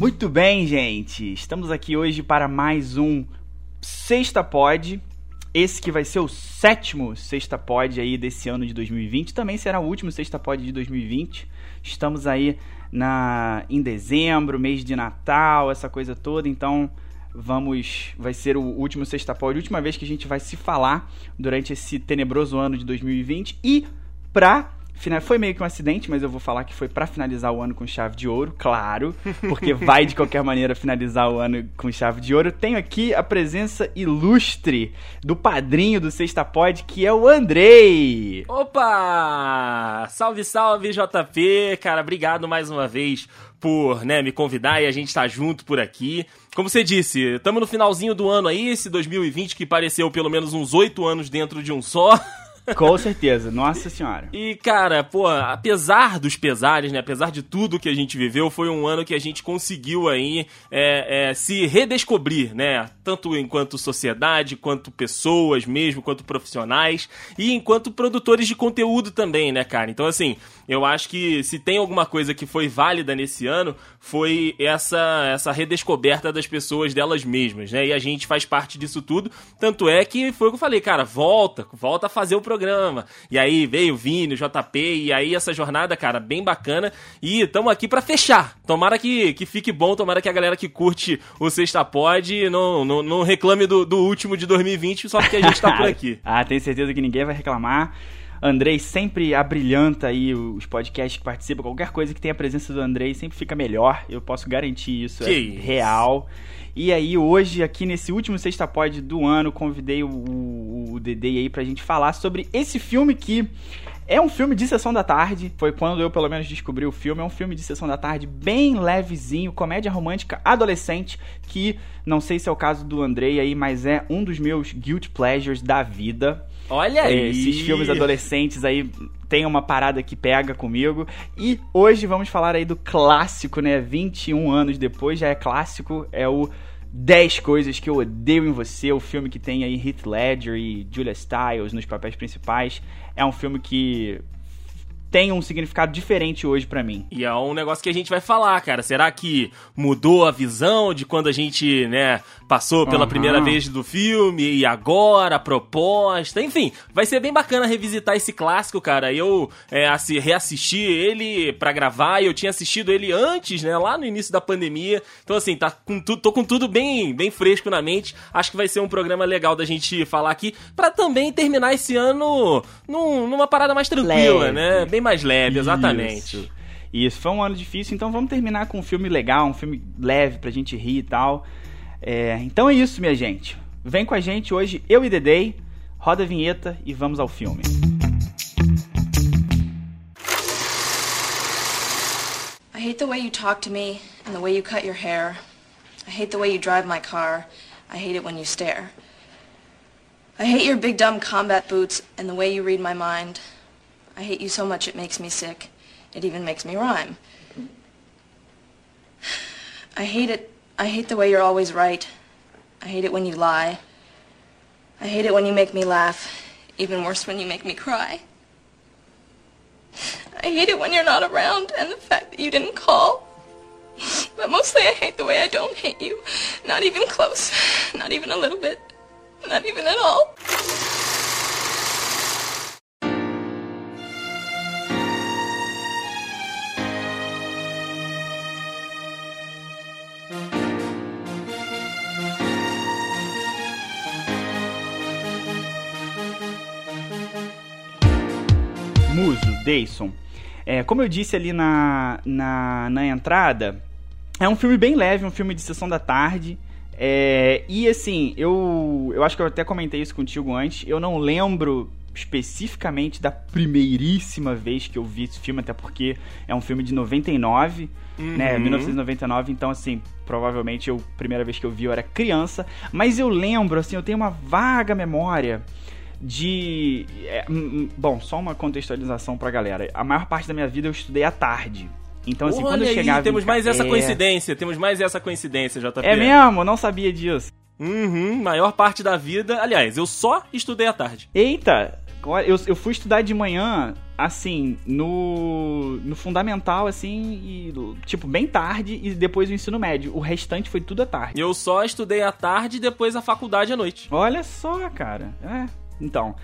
Muito bem, gente. Estamos aqui hoje para mais um Sexta Pod. Esse que vai ser o sétimo Sexta Pod aí desse ano de 2020. Também será o último Sexta Pod de 2020. Estamos aí na em dezembro, mês de Natal, essa coisa toda. Então, vamos vai ser o último Sexta Pod, a última vez que a gente vai se falar durante esse tenebroso ano de 2020 e para foi meio que um acidente, mas eu vou falar que foi para finalizar o ano com chave de ouro, claro, porque vai de qualquer maneira finalizar o ano com chave de ouro. Tenho aqui a presença ilustre do padrinho do Sexta Pod, que é o Andrei. Opa! Salve, salve, JP, cara, obrigado mais uma vez por né, me convidar e a gente estar tá junto por aqui. Como você disse, estamos no finalzinho do ano aí, esse 2020 que pareceu pelo menos uns oito anos dentro de um só. Com certeza, nossa senhora. E, cara, pô, apesar dos pesares, né? Apesar de tudo que a gente viveu, foi um ano que a gente conseguiu aí é, é, se redescobrir, né? Tanto enquanto sociedade, quanto pessoas mesmo, quanto profissionais e enquanto produtores de conteúdo também, né, cara? Então, assim, eu acho que se tem alguma coisa que foi válida nesse ano, foi essa, essa redescoberta das pessoas delas mesmas, né? E a gente faz parte disso tudo. Tanto é que foi o que eu falei, cara, volta, volta a fazer o programa. E aí veio o Vini, o JP, e aí essa jornada, cara, bem bacana. E estamos aqui para fechar. Tomara que, que fique bom, tomara que a galera que curte o Sexta Pod não, não, não reclame do, do último de 2020 só porque a gente tá por aqui. ah, tenho certeza que ninguém vai reclamar. Andrei sempre abrilhanta aí os podcasts que participam. Qualquer coisa que tenha a presença do Andrei sempre fica melhor. Eu posso garantir isso. Que é isso. real. E aí, hoje, aqui nesse último Sexta Pod do ano, convidei o, o, o Dede aí pra gente falar sobre esse filme que é um filme de sessão da tarde. Foi quando eu, pelo menos, descobri o filme. É um filme de sessão da tarde bem levezinho, comédia romântica adolescente, que não sei se é o caso do Andrei aí, mas é um dos meus guilty pleasures da vida. Olha aí! Esses filmes adolescentes aí tem uma parada que pega comigo. E hoje vamos falar aí do clássico, né? 21 anos depois, já é clássico, é o 10 coisas que eu odeio em você, o filme que tem aí Heath Ledger e Julia Stiles nos papéis principais. É um filme que tem um significado diferente hoje para mim. E é um negócio que a gente vai falar, cara. Será que mudou a visão de quando a gente, né, passou pela uhum. primeira vez do filme e agora a proposta? Enfim, vai ser bem bacana revisitar esse clássico, cara. Eu é, reassisti ele para gravar e eu tinha assistido ele antes, né, lá no início da pandemia. Então assim, tá com tudo, tô com tudo bem, bem fresco na mente. Acho que vai ser um programa legal da gente falar aqui para também terminar esse ano num, numa parada mais tranquila, Leve. né? Bem bem mais leve, exatamente. Isso. Isso, foi um ano difícil, então vamos terminar com um filme legal, um filme leve pra gente rir e tal. É, então é isso, minha gente. Vem com a gente hoje, eu e Dedei, roda a vinheta e vamos ao filme. I hate the way you talk to me and the way you cut your hair. I hate the way you drive my car. I hate it when you stare. I hate your big dumb combat boots and the way you read my mind. I hate you so much it makes me sick. It even makes me rhyme. I hate it. I hate the way you're always right. I hate it when you lie. I hate it when you make me laugh. Even worse when you make me cry. I hate it when you're not around and the fact that you didn't call. But mostly I hate the way I don't hate you. Not even close. Not even a little bit. Not even at all. Dayson. É, como eu disse ali na, na, na entrada, é um filme bem leve, um filme de sessão da tarde. É, e assim, eu, eu acho que eu até comentei isso contigo antes. Eu não lembro especificamente da primeiríssima vez que eu vi esse filme, até porque é um filme de 99, uhum. né? 1999, então assim, provavelmente eu, a primeira vez que eu vi eu era criança, mas eu lembro, assim, eu tenho uma vaga memória de. É, bom, só uma contextualização pra galera. A maior parte da minha vida eu estudei à tarde. Então, assim, quando eu chegava. Aí, temos mais essa é... coincidência, temos mais essa coincidência, JP. É mesmo? Não sabia disso. Uhum, maior parte da vida. Aliás, eu só estudei à tarde. Eita! eu, eu fui estudar de manhã, assim, no, no fundamental, assim, e, tipo, bem tarde, e depois o ensino médio. O restante foi tudo à tarde. Eu só estudei à tarde e depois a faculdade à noite. Olha só, cara. É. Então,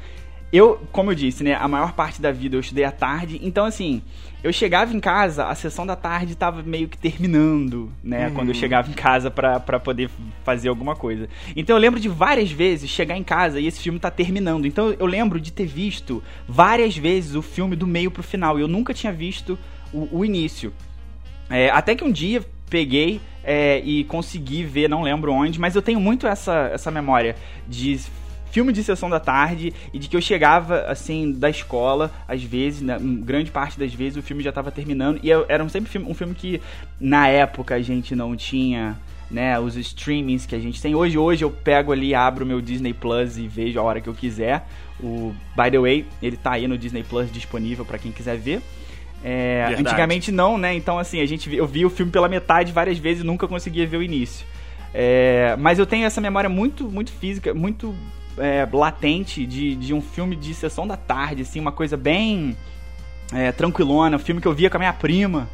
eu, como eu disse, né, a maior parte da vida eu estudei à tarde, então assim, eu chegava em casa, a sessão da tarde estava meio que terminando, né, uhum. quando eu chegava em casa pra, poder fazer alguma coisa. Então eu lembro de várias vezes chegar em casa e esse filme tá terminando. Então eu lembro de ter visto várias vezes o filme do meio pro final. Eu nunca tinha visto o, o início. É, até que um dia peguei é, e consegui ver, não lembro onde, mas eu tenho muito essa, essa memória de filme de sessão da tarde e de que eu chegava, assim, da escola, às vezes, na grande parte das vezes, o filme já estava terminando. E eu, era sempre filme, um filme que, na época, a gente não tinha né, os streamings que a gente tem. Hoje, hoje eu pego ali, abro o meu Disney Plus e vejo a hora que eu quiser. O By the Way, ele tá aí no Disney Plus disponível para quem quiser ver. É, antigamente não, né? Então assim, a gente eu vi o filme pela metade várias vezes e nunca conseguia ver o início. É, mas eu tenho essa memória muito muito física, muito é, latente de, de um filme de sessão da tarde, assim, uma coisa bem é, tranquilona, um filme que eu via com a minha prima,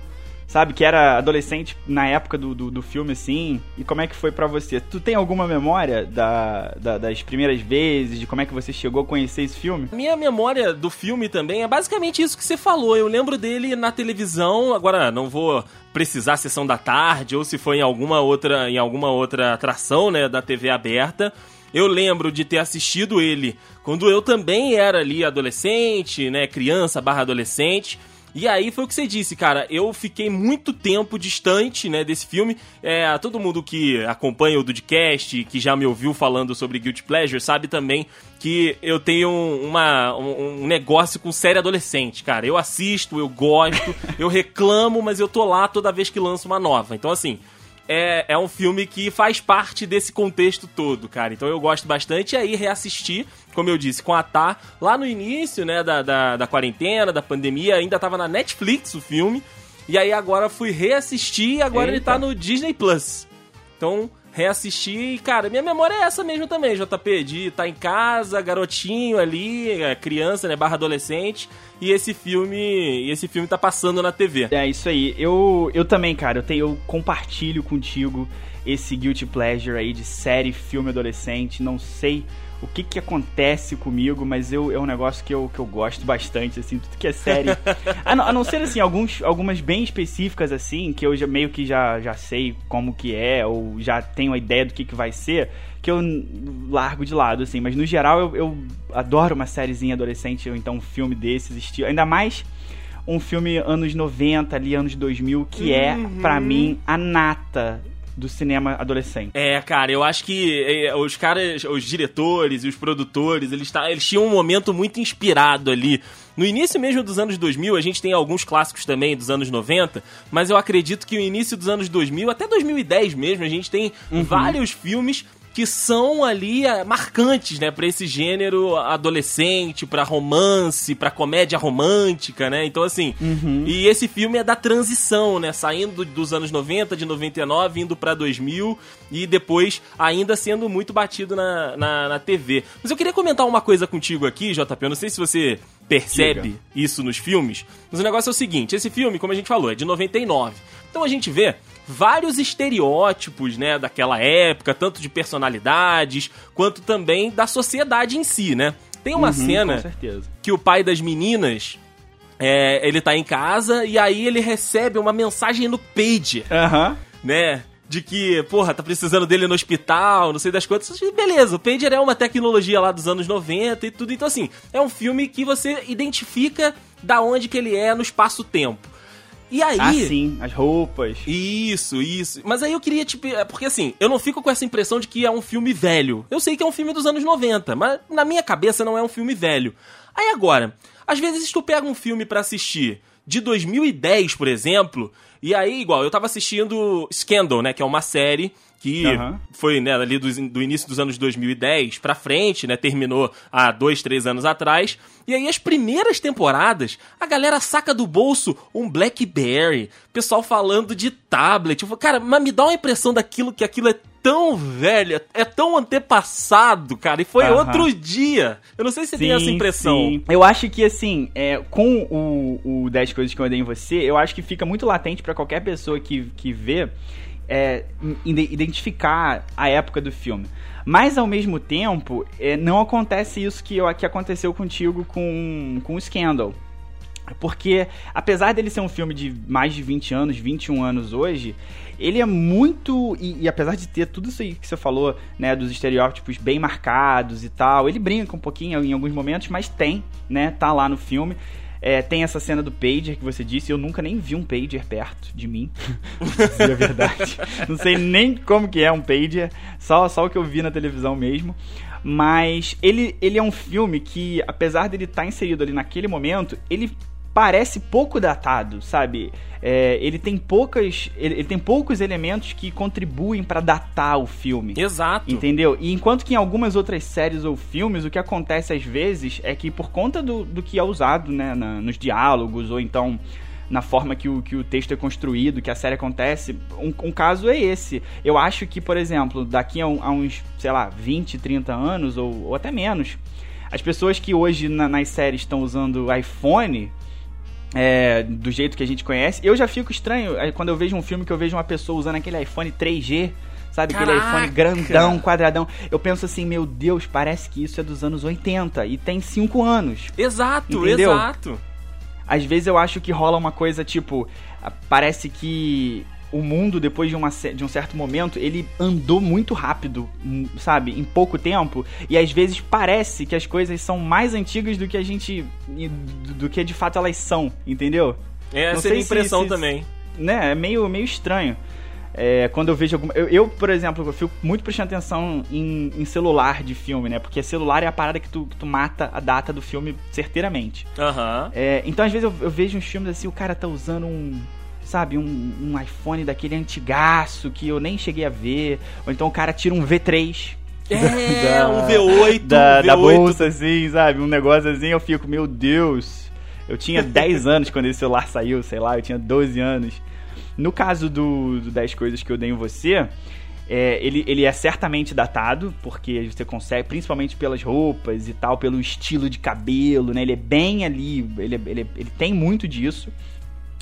sabe, que era adolescente na época do, do, do filme, assim, e como é que foi para você? Tu tem alguma memória da, da, das primeiras vezes, de como é que você chegou a conhecer esse filme? Minha memória do filme também é basicamente isso que você falou, eu lembro dele na televisão, agora não vou precisar sessão da tarde, ou se foi em alguma outra, em alguma outra atração, né, da TV aberta, eu lembro de ter assistido ele quando eu também era ali adolescente, né, criança barra adolescente. E aí foi o que você disse, cara. Eu fiquei muito tempo distante, né, desse filme. É, todo mundo que acompanha o Dudcast, que já me ouviu falando sobre Guilty Pleasure, sabe também que eu tenho uma, um, um negócio com série adolescente, cara. Eu assisto, eu gosto, eu reclamo, mas eu tô lá toda vez que lança uma nova. Então, assim, é, é um filme que faz parte desse contexto todo, cara. Então eu gosto bastante. E aí reassistir, como eu disse, com a Tá, lá no início, né, da, da, da quarentena, da pandemia, ainda tava na Netflix o filme. E aí agora fui reassistir e agora Eita. ele tá no Disney Plus. Então, reassistir. E, cara, minha memória é essa mesmo também, JP, de estar tá em casa, garotinho ali, é, criança, né, barra adolescente, e esse filme, e esse filme tá passando na TV. É, isso aí. Eu, eu também, cara, eu, tenho, eu compartilho contigo esse guilty pleasure aí de série, filme adolescente, não sei o que que acontece comigo, mas eu, é um negócio que eu, que eu gosto bastante, assim, tudo que é série. a, não, a não ser, assim, alguns, algumas bem específicas, assim, que eu já meio que já, já sei como que é, ou já tenho a ideia do que que vai ser, que eu largo de lado, assim. Mas, no geral, eu, eu adoro uma sériezinha adolescente, ou então um filme desses, estilo, ainda mais um filme anos 90, ali, anos 2000, que é, uhum. é, para mim, a nata do cinema adolescente. É, cara, eu acho que é, os caras, os diretores e os produtores, eles, tá, eles tinham um momento muito inspirado ali. No início mesmo dos anos 2000, a gente tem alguns clássicos também dos anos 90, mas eu acredito que o início dos anos 2000, até 2010 mesmo, a gente tem uhum. vários filmes que são ali é, marcantes, né, para esse gênero adolescente, para romance, para comédia romântica, né? Então assim, uhum. e esse filme é da transição, né, saindo dos anos 90, de 99, indo para 2000 e depois ainda sendo muito batido na, na, na, TV. Mas eu queria comentar uma coisa contigo aqui, JP, eu não sei se você percebe Diga. isso nos filmes, mas o negócio é o seguinte, esse filme, como a gente falou, é de 99. Então a gente vê vários estereótipos, né, daquela época, tanto de personalidades quanto também da sociedade em si, né? Tem uma uhum, cena que o pai das meninas é, ele tá em casa e aí ele recebe uma mensagem no page, uhum. né? De que, porra, tá precisando dele no hospital, não sei das quantas. Beleza, o pager é uma tecnologia lá dos anos 90 e tudo. Então, assim, é um filme que você identifica da onde que ele é no espaço-tempo. E aí. Ah, sim, as roupas. Isso, isso. Mas aí eu queria, tipo. Porque assim, eu não fico com essa impressão de que é um filme velho. Eu sei que é um filme dos anos 90, mas na minha cabeça não é um filme velho. Aí agora, às vezes tu pega um filme para assistir de 2010, por exemplo, e aí, igual, eu tava assistindo Scandal, né, que é uma série que uhum. foi né, ali do, do, início dos anos 2010 pra frente, né? Terminou há dois, três anos atrás. E aí, as primeiras temporadas, a galera saca do bolso um Blackberry, pessoal falando de tablet. Cara, mas me dá uma impressão daquilo que aquilo é tão velho, é tão antepassado, cara, e foi uhum. outro dia. Eu não sei se você sim, tem essa impressão. Sim. Eu acho que, assim, é, com o, o 10 Coisas que eu odeio em você, eu acho que fica muito latente para qualquer pessoa que, que vê é, identificar a época do filme. Mas ao mesmo tempo, é, não acontece isso que, que aconteceu contigo com, com o Scandal. Porque, apesar dele ser um filme de mais de 20 anos, 21 anos hoje, ele é muito. E, e, apesar de ter tudo isso aí que você falou, né, dos estereótipos bem marcados e tal, ele brinca um pouquinho em alguns momentos, mas tem, né, tá lá no filme. É, tem essa cena do pager que você disse. Eu nunca nem vi um pager perto de mim. É verdade. Não sei nem como que é um pager. Só, só o que eu vi na televisão mesmo. Mas ele, ele é um filme que, apesar dele estar tá inserido ali naquele momento, ele parece pouco datado, sabe? É, ele tem poucas, ele, ele, tem poucos elementos que contribuem para datar o filme. Exato. Entendeu? E enquanto que em algumas outras séries ou filmes o que acontece às vezes é que por conta do, do que é usado, né, na, nos diálogos ou então na forma que o, que o texto é construído, que a série acontece. Um, um caso é esse. Eu acho que, por exemplo, daqui a, a uns, sei lá, 20, 30 anos, ou, ou até menos, as pessoas que hoje na, nas séries estão usando iPhone é, do jeito que a gente conhece. Eu já fico estranho é, quando eu vejo um filme que eu vejo uma pessoa usando aquele iPhone 3G. Sabe, Caraca. aquele iPhone grandão, quadradão. Eu penso assim, meu Deus, parece que isso é dos anos 80 e tem 5 anos. Exato, entendeu? exato. Às vezes eu acho que rola uma coisa tipo, parece que o mundo, depois de, uma, de um certo momento, ele andou muito rápido, hum, sabe? Em pouco tempo. E às vezes parece que as coisas são mais antigas do que a gente. do que de fato elas são, entendeu? É, essa é a impressão se, também. Né? É meio, meio estranho. É, quando eu vejo alguma. Eu, eu, por exemplo, eu fico muito prestando atenção em, em, celular de filme, né? Porque celular é a parada que tu, que tu mata a data do filme certeiramente. Aham. Uhum. É, então, às vezes, eu, eu, vejo uns filmes assim, o cara tá usando um sabe, um, um iPhone daquele antigaço que eu nem cheguei a ver. Ou então o cara tira um V3 é, da, um V8, da, um V8. da bolsa, assim, sabe? Um negócio assim, eu fico, meu Deus. Eu tinha 10 anos quando esse celular saiu, sei lá, eu tinha 12 anos. No caso do, do 10 Coisas que eu dei em você, é, ele, ele é certamente datado, porque você consegue, principalmente pelas roupas e tal, pelo estilo de cabelo, né? Ele é bem ali, ele, ele, ele tem muito disso.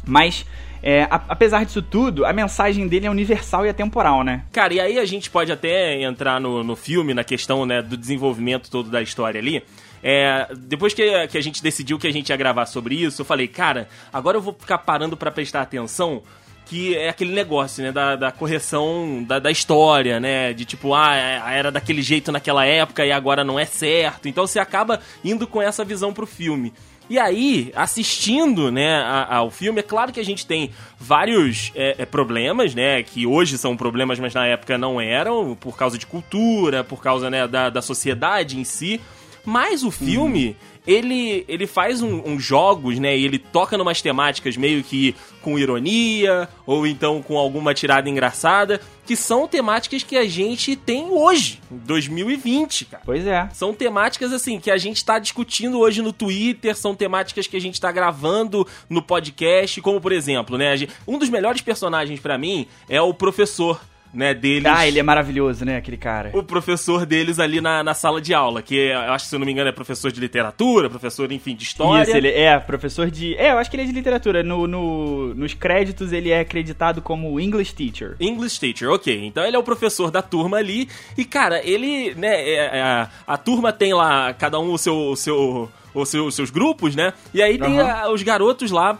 Mas é, apesar disso tudo, a mensagem dele é universal e atemporal, né? Cara, e aí a gente pode até entrar no, no filme, na questão né, do desenvolvimento todo da história ali. É, depois que, que a gente decidiu que a gente ia gravar sobre isso, eu falei, cara, agora eu vou ficar parando para prestar atenção que é aquele negócio, né, da, da correção da, da, história, né, de tipo, ah, é, era daquele jeito naquela época e agora não é certo. Então você acaba indo com essa visão pro filme. E aí, assistindo, né, ao filme, é claro que a gente tem vários é, é, problemas, né, que hoje são problemas, mas na época não eram, por causa de cultura, por causa, né, da, da sociedade em si. Mas o filme, uhum ele, ele faz uns um, um jogos, né? E ele toca numas temáticas meio que com ironia, ou então com alguma tirada engraçada, que são temáticas que a gente tem hoje, em 2020, cara. Pois é. São temáticas, assim, que a gente tá discutindo hoje no Twitter, são temáticas que a gente tá gravando no podcast, como por exemplo, né? Um dos melhores personagens para mim é o professor né, deles. Ah, ele é maravilhoso, né, aquele cara. O professor deles ali na, na sala de aula, que eu acho que, se eu não me engano, é professor de literatura, professor, enfim, de história. Isso, ele é professor de... É, eu acho que ele é de literatura. No, no, nos créditos, ele é acreditado como English Teacher. English Teacher, ok. Então ele é o professor da turma ali. E, cara, ele, né, é, é, a, a turma tem lá, cada um o seu... O seu os seus, seus grupos, né? E aí tem a, os garotos lá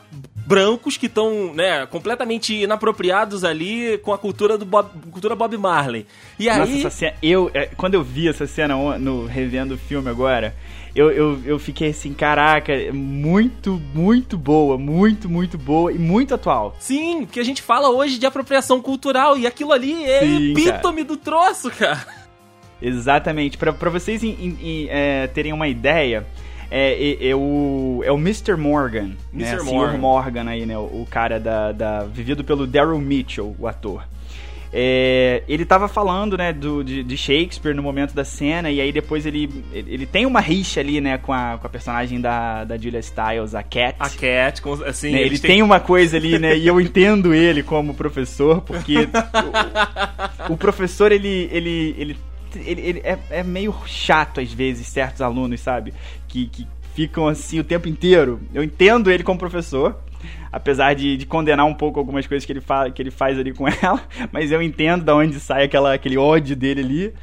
brancos que estão, né, completamente inapropriados ali com a cultura do Bob, cultura Bob Marley. E Nossa, aí, essa cena, eu é, quando eu vi essa cena no revendo o filme agora, eu, eu, eu fiquei assim, caraca, muito, muito boa, muito, muito boa e muito atual. Sim, que a gente fala hoje de apropriação cultural e aquilo ali é Sim, epítome cara. do troço, cara. Exatamente. para vocês in, in, in, é, terem uma ideia, é, é, é, o, é o Mr. Morgan, Mr. né? Morgan. Morgan aí, né? O, cara da, da, vivido pelo Daryl Mitchell, o ator. É, ele tava falando, né, do, de, de, Shakespeare no momento da cena, e aí depois ele, ele tem uma rixa ali, né, com a, com a personagem da, da Julia Stiles, a Cat. A Cat, assim. Né, ele tem... tem... uma coisa ali, né, e eu entendo ele como professor, porque o, o, professor, ele, ele, ele, ele, ele é, é, meio chato às vezes, certos alunos, sabe? Que, que ficam assim o tempo inteiro. Eu entendo ele como professor, apesar de, de, condenar um pouco algumas coisas que ele, fala, que ele faz ali com ela, mas eu entendo da onde sai aquela, aquele ódio dele ali.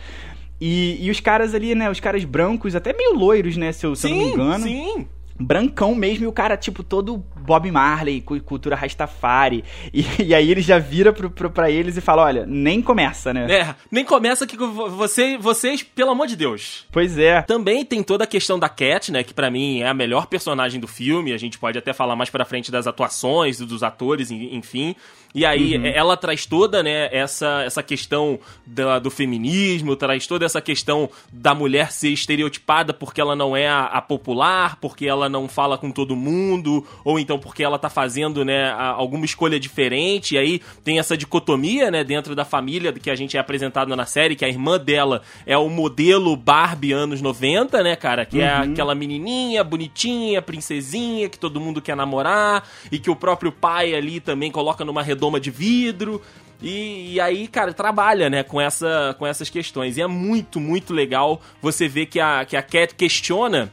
E, e os caras ali, né, os caras brancos, até meio loiros, né, se eu, se sim, eu não me engano. Sim, brancão mesmo, e o cara, tipo, todo Bob Marley, cultura Rastafari. E, e aí ele já vira pro, pro, pra eles e fala: olha, nem começa, né? É, nem começa que você, vocês, pelo amor de Deus. Pois é. Também tem toda a questão da Cat, né? Que para mim é a melhor personagem do filme. A gente pode até falar mais pra frente das atuações, dos atores, enfim. E aí uhum. ela traz toda, né, essa, essa questão da, do feminismo, traz toda essa questão da mulher ser estereotipada porque ela não é a, a, popular, porque ela não fala com todo mundo, ou então porque ela tá fazendo, né, alguma escolha diferente. E aí tem essa dicotomia, né, dentro da família que a gente é apresentado na série, que a irmã dela é o modelo Barbie anos 90, né, cara? Que é uhum. é aquela menininha bonitinha, princesinha, que todo mundo quer namorar, e que o próprio pai ali também coloca numa redoma de vidro. E, e, aí, cara, trabalha, né, com, essa, com essas questões. E é muito, muito legal você ver que a, que a Cat questiona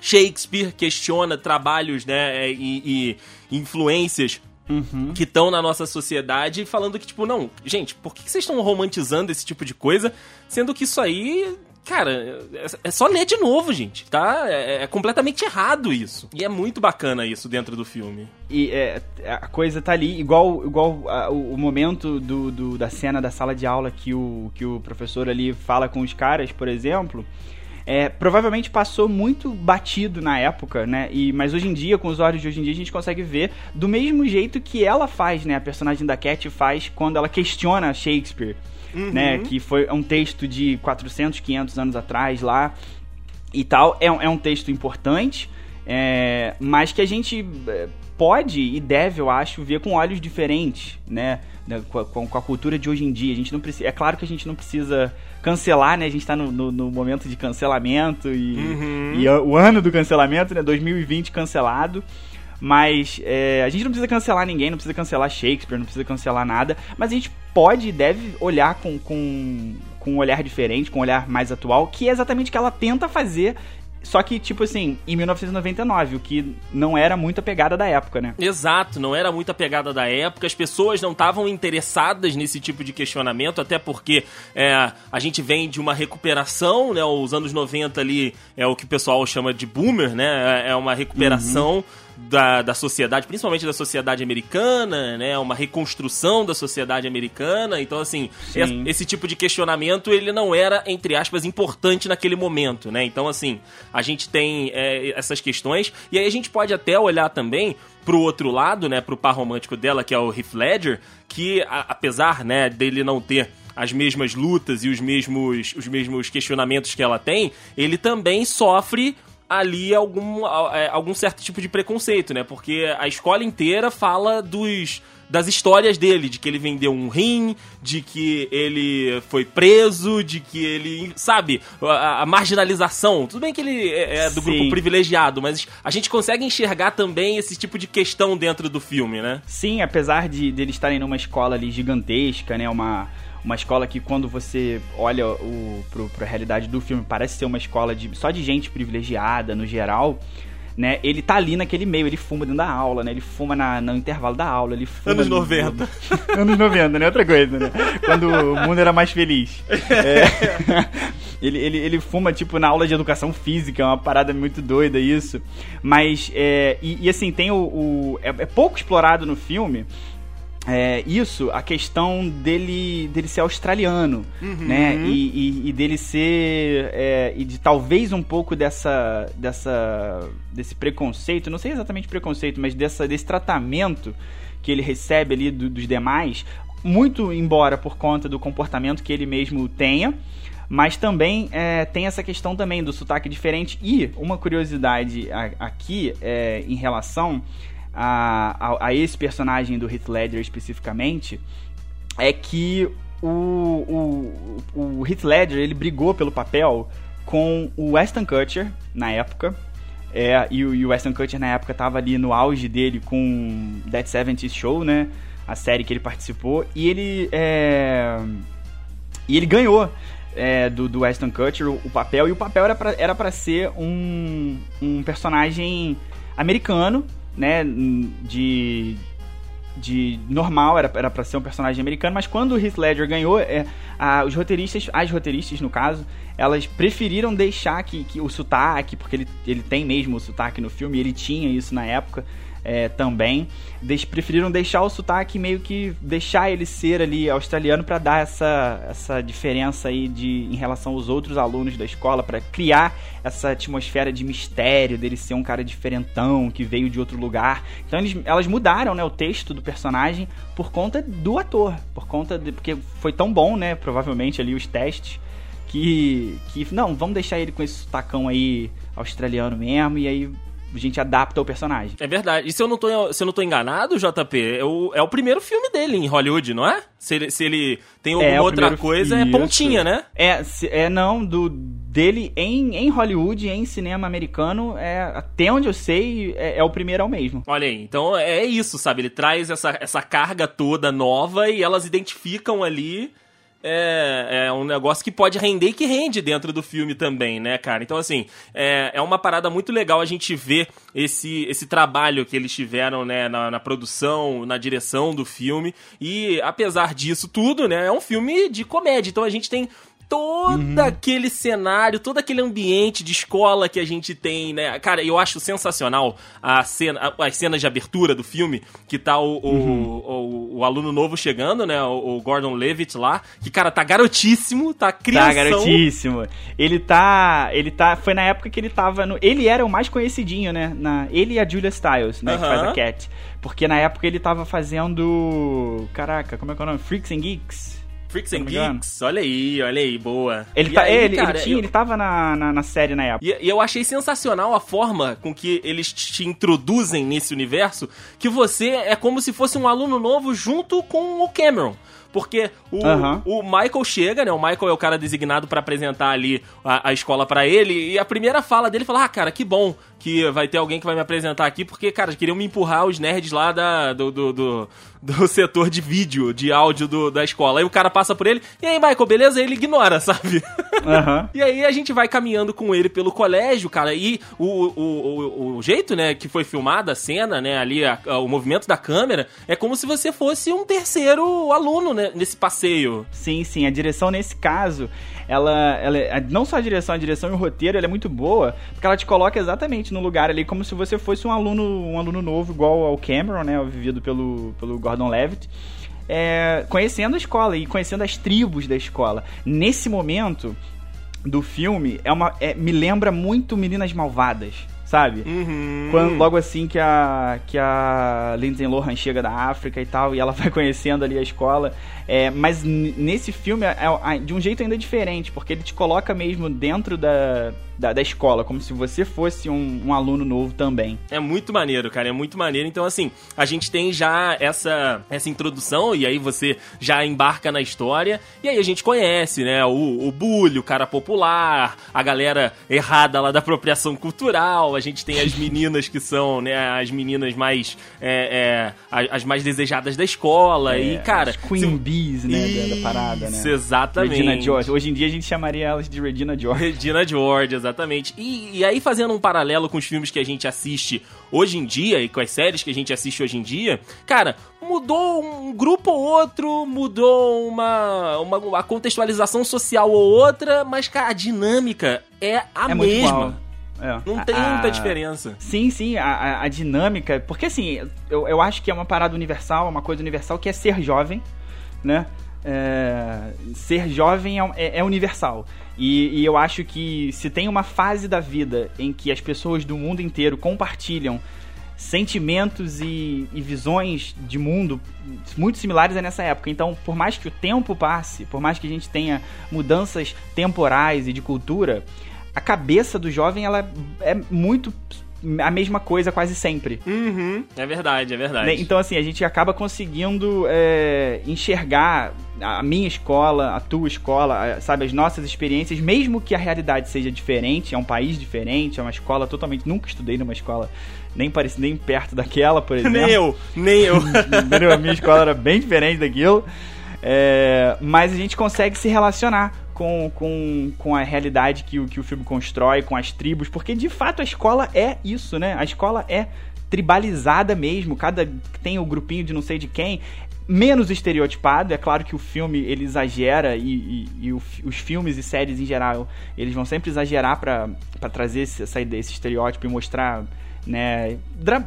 Shakespeare, questiona trabalhos, né, e, e influências Uhum. que estão na nossa sociedade falando que, tipo, não, gente, por que vocês estão romantizando esse tipo de coisa, sendo que isso aí Cara, é, é só ler de novo, gente, tá? É, é, completamente errado isso. E é muito bacana isso dentro do filme. E é, a coisa tá ali, igual, igual a, o, o, momento do, do, da cena da sala de aula que o, que o professor ali fala com os caras, por exemplo. É, provavelmente passou muito batido na época, né? E, mas hoje em dia, com os olhos de hoje em dia, a gente consegue ver do mesmo jeito que ela faz, né? A personagem da Cat faz quando ela questiona Shakespeare uhum. né? Que foi um texto de 400, 500 anos atrás lá e tal. É, é um texto importante, é, mas que a gente é, pode e deve, eu acho, ver com olhos diferentes, né? Com a, com a, cultura de hoje em dia. A gente não precisa, é claro que a gente não precisa cancelar, né? A gente tá no, no, no momento de cancelamento e, uhum. e, o ano do cancelamento, né? 2020 cancelado. Mas é, a gente não precisa cancelar ninguém, não precisa cancelar Shakespeare, não precisa cancelar nada. Mas a gente pode e deve olhar com, com, com um olhar diferente, com um olhar mais atual, que é exatamente o que ela tenta fazer só que, tipo assim, em 1999, o que não era muito a pegada da época, né? Exato, não era muito a pegada da época. As pessoas não estavam interessadas nesse tipo de questionamento, até porque é, a gente vem de uma recuperação, né? Os anos 90 ali é o que o pessoal chama de boomer, né? É uma recuperação. Uhum da, da sociedade, principalmente da sociedade americana, né? Uma reconstrução da sociedade americana. Então, assim, esse, esse tipo de questionamento, ele não era, entre aspas, importante naquele momento, né? Então, assim, a gente tem é, essas questões. E aí a gente pode até olhar também pro outro lado, né? Pro par romântico dela, que é o Heath Ledger, que, a, apesar, né, dele não ter as mesmas lutas e os mesmos, os mesmos questionamentos que ela tem, ele também sofre ali algum, é, algum certo tipo de preconceito, né? Porque a escola inteira fala dos das histórias dele, de que ele vendeu um rim, de que ele foi preso, de que ele, sabe, a, a marginalização. Tudo bem que ele é, é do Sim. grupo privilegiado, mas a gente consegue enxergar também esse tipo de questão dentro do filme, né? Sim, apesar de, de eles estarem numa escola ali gigantesca, né, uma uma escola que quando você olha o, pro, pra realidade do filme parece ser uma escola de, só de gente privilegiada no geral, né? Ele tá ali naquele meio, ele fuma dentro da aula, né? Ele fuma na, no intervalo da aula, ele fuma... Anos 90. No, anos 90, né? Outra coisa, né? Quando o mundo era mais feliz. É, ele, ele, ele fuma, tipo, na aula de educação física, é uma parada muito doida isso. Mas, é, e, e assim, tem o... o é, é pouco explorado no filme, é, isso, a questão dele, dele ser australiano, uhum. né? E, e, e, dele ser. É, e de talvez um pouco dessa, dessa. desse preconceito, não sei exatamente preconceito, mas dessa, desse tratamento que ele recebe ali do, dos demais, muito embora por conta do comportamento que ele mesmo tenha. Mas também é, tem essa questão também do sotaque diferente. E uma curiosidade aqui é, em relação a, a, a esse personagem do Heath Ledger especificamente, é que o, o, o Heath Ledger, ele brigou pelo papel com o Weston Kutcher, na época, é, e, o, e o Weston Kutcher na época tava ali no auge dele com That 70 Show, né? A série que ele participou. E ele. É, e ele ganhou é, do, do Weston Kutcher o, o, papel. E o papel era pra, era ser um, um personagem americano, né? De, de normal, era, era pra ser um personagem americano, mas quando o Heath Ledger ganhou, é, a, os roteiristas, as roteiristas no caso, elas preferiram deixar que, que o sotaque, porque ele, ele tem mesmo o sotaque no filme, ele tinha isso na época, é, também. Preferiram deixar o sotaque meio que deixar ele ser ali australiano para dar essa, essa diferença aí de, em relação aos outros alunos da escola, para criar essa atmosfera de mistério, dele ser um cara diferentão, que veio de outro lugar. Então eles, elas mudaram né, o texto do personagem por conta do ator, por conta de. porque foi tão bom, né? Provavelmente ali os testes. Que, que não, vamos deixar ele com esse sotacão aí australiano mesmo, e aí a gente adapta o personagem. É verdade. E se eu não tô, se eu não tô enganado, JP, é o, é o primeiro filme dele em Hollywood, não é? Se ele, se ele tem alguma é, outra coisa, é pontinha, né? É, é não, do dele em, em Hollywood, em cinema americano, é até onde eu sei, é, é o primeiro ao mesmo. Olha aí, então é isso, sabe? Ele traz essa, essa carga toda nova e elas identificam ali é, é um negócio que pode render e que rende dentro do filme também, né, cara? Então, assim, é, é uma parada muito legal a gente ver esse, esse trabalho que eles tiveram, né, na, na produção, na direção do filme. E, apesar disso tudo, né, é um filme de comédia. Então, a gente tem todo uhum. aquele cenário, todo aquele ambiente de escola que a gente tem, né? Cara, eu acho sensacional a cena, as cenas de abertura do filme, que tá o, uhum. o, o, o, aluno novo chegando, né? O, Gordon Levitt lá, que, cara, tá garotíssimo, tá crianção. Tá garotíssimo. Ele tá, ele tá, foi na época que ele tava no, ele era o mais conhecidinho, né? Na, ele e a Julia Stiles, né? Uhum. Que faz a Cat. Porque na época ele tava fazendo, caraca, como é que é o nome? Freaks and Geeks. Freaks and Geeks, olha aí, olha aí, boa. Ele, tá, aí, ele, cara, ele, tinha, eu... ele tava na, na, na, série na época. E, e, eu achei sensacional a forma com que eles te introduzem nesse universo, que você é como se fosse um aluno novo junto com o Cameron. Porque o, uhum. o Michael chega, né? O Michael é o cara designado para apresentar ali a, a escola para ele. E a primeira fala dele fala: Ah, cara, que bom que vai ter alguém que vai me apresentar aqui, porque, cara, queriam me empurrar os nerds lá da, do, do, do, do setor de vídeo, de áudio do, da escola. Aí o cara passa por ele, e aí, Michael, beleza? Ele ignora, sabe? Uhum. e aí a gente vai caminhando com ele pelo colégio, cara, e o, o, o, o jeito, né, que foi filmada a cena, né, ali, a, a, o movimento da câmera, é como se você fosse um terceiro aluno, né, nesse passeio. Sim, sim, a direção nesse caso ela, ela não só a direção, a direção e o roteiro, ela é muito boa, porque ela te coloca exatamente no lugar ali como se você fosse um aluno, um aluno novo igual ao Cameron, né, vivido pelo, pelo Gordon Levitt. É, conhecendo a escola e conhecendo as tribos da escola. Nesse momento do filme, é uma, é, me lembra muito Meninas Malvadas sabe? Uhum. Quando, logo assim que a, que a Lindsay Lohan chega da África e tal, e ela vai conhecendo ali a escola. É, mas nesse filme é, é, de um jeito ainda diferente, porque ele te coloca mesmo dentro da, da, da escola, como se você fosse um, um, aluno novo também. É muito maneiro, cara, é muito maneiro. Então, assim, a gente tem já essa, essa introdução, e aí você já embarca na história, e aí a gente conhece, né, o, o bully, o cara popular, a galera errada lá da apropriação cultural, a gente tem as meninas que são, né, as meninas mais, é, é, as mais desejadas da escola, é, e, cara... Queen se... Bees, né, Isso, da, parada, né? exatamente. Regina George. Hoje em dia a gente chamaria elas de Regina George. Regina George, exatamente. E, e aí, fazendo um paralelo com os filmes que a gente assiste hoje em dia e com as séries que a gente assiste hoje em dia, cara, mudou um grupo ou outro, mudou uma, uma, uma contextualização social ou outra, mas, cara, a dinâmica é a é mesma. É. Não tem a, muita diferença. Sim, sim, a, a, dinâmica. Porque assim, eu, eu acho que é uma parada universal, uma coisa universal que é ser jovem, né? É, ser jovem é, é, é universal. E, e, eu acho que se tem uma fase da vida em que as pessoas do mundo inteiro compartilham sentimentos e, e, visões de mundo muito similares é nessa época. Então, por mais que o tempo passe, por mais que a gente tenha mudanças temporais e de cultura, a cabeça do jovem ela é muito a mesma coisa quase sempre. Uhum, é verdade, é verdade. Né? Então, assim, a gente acaba conseguindo é, enxergar a minha escola, a tua escola, sabe, as nossas experiências, mesmo que a realidade seja diferente, é um país diferente, é uma escola totalmente. Nunca estudei numa escola nem parecido nem perto daquela, por exemplo. nem eu, nem eu. a minha escola era bem diferente daquilo. É, mas a gente consegue se relacionar com, com, com a realidade que, que o filme constrói, com as tribos, porque de fato a escola é isso, né? A escola é tribalizada mesmo, cada tem o grupinho de não sei de quem, menos estereotipado. É claro que o filme ele exagera e, e, e o, os filmes e séries em geral eles vão sempre exagerar para trazer esse, essa esse estereótipo e mostrar, né,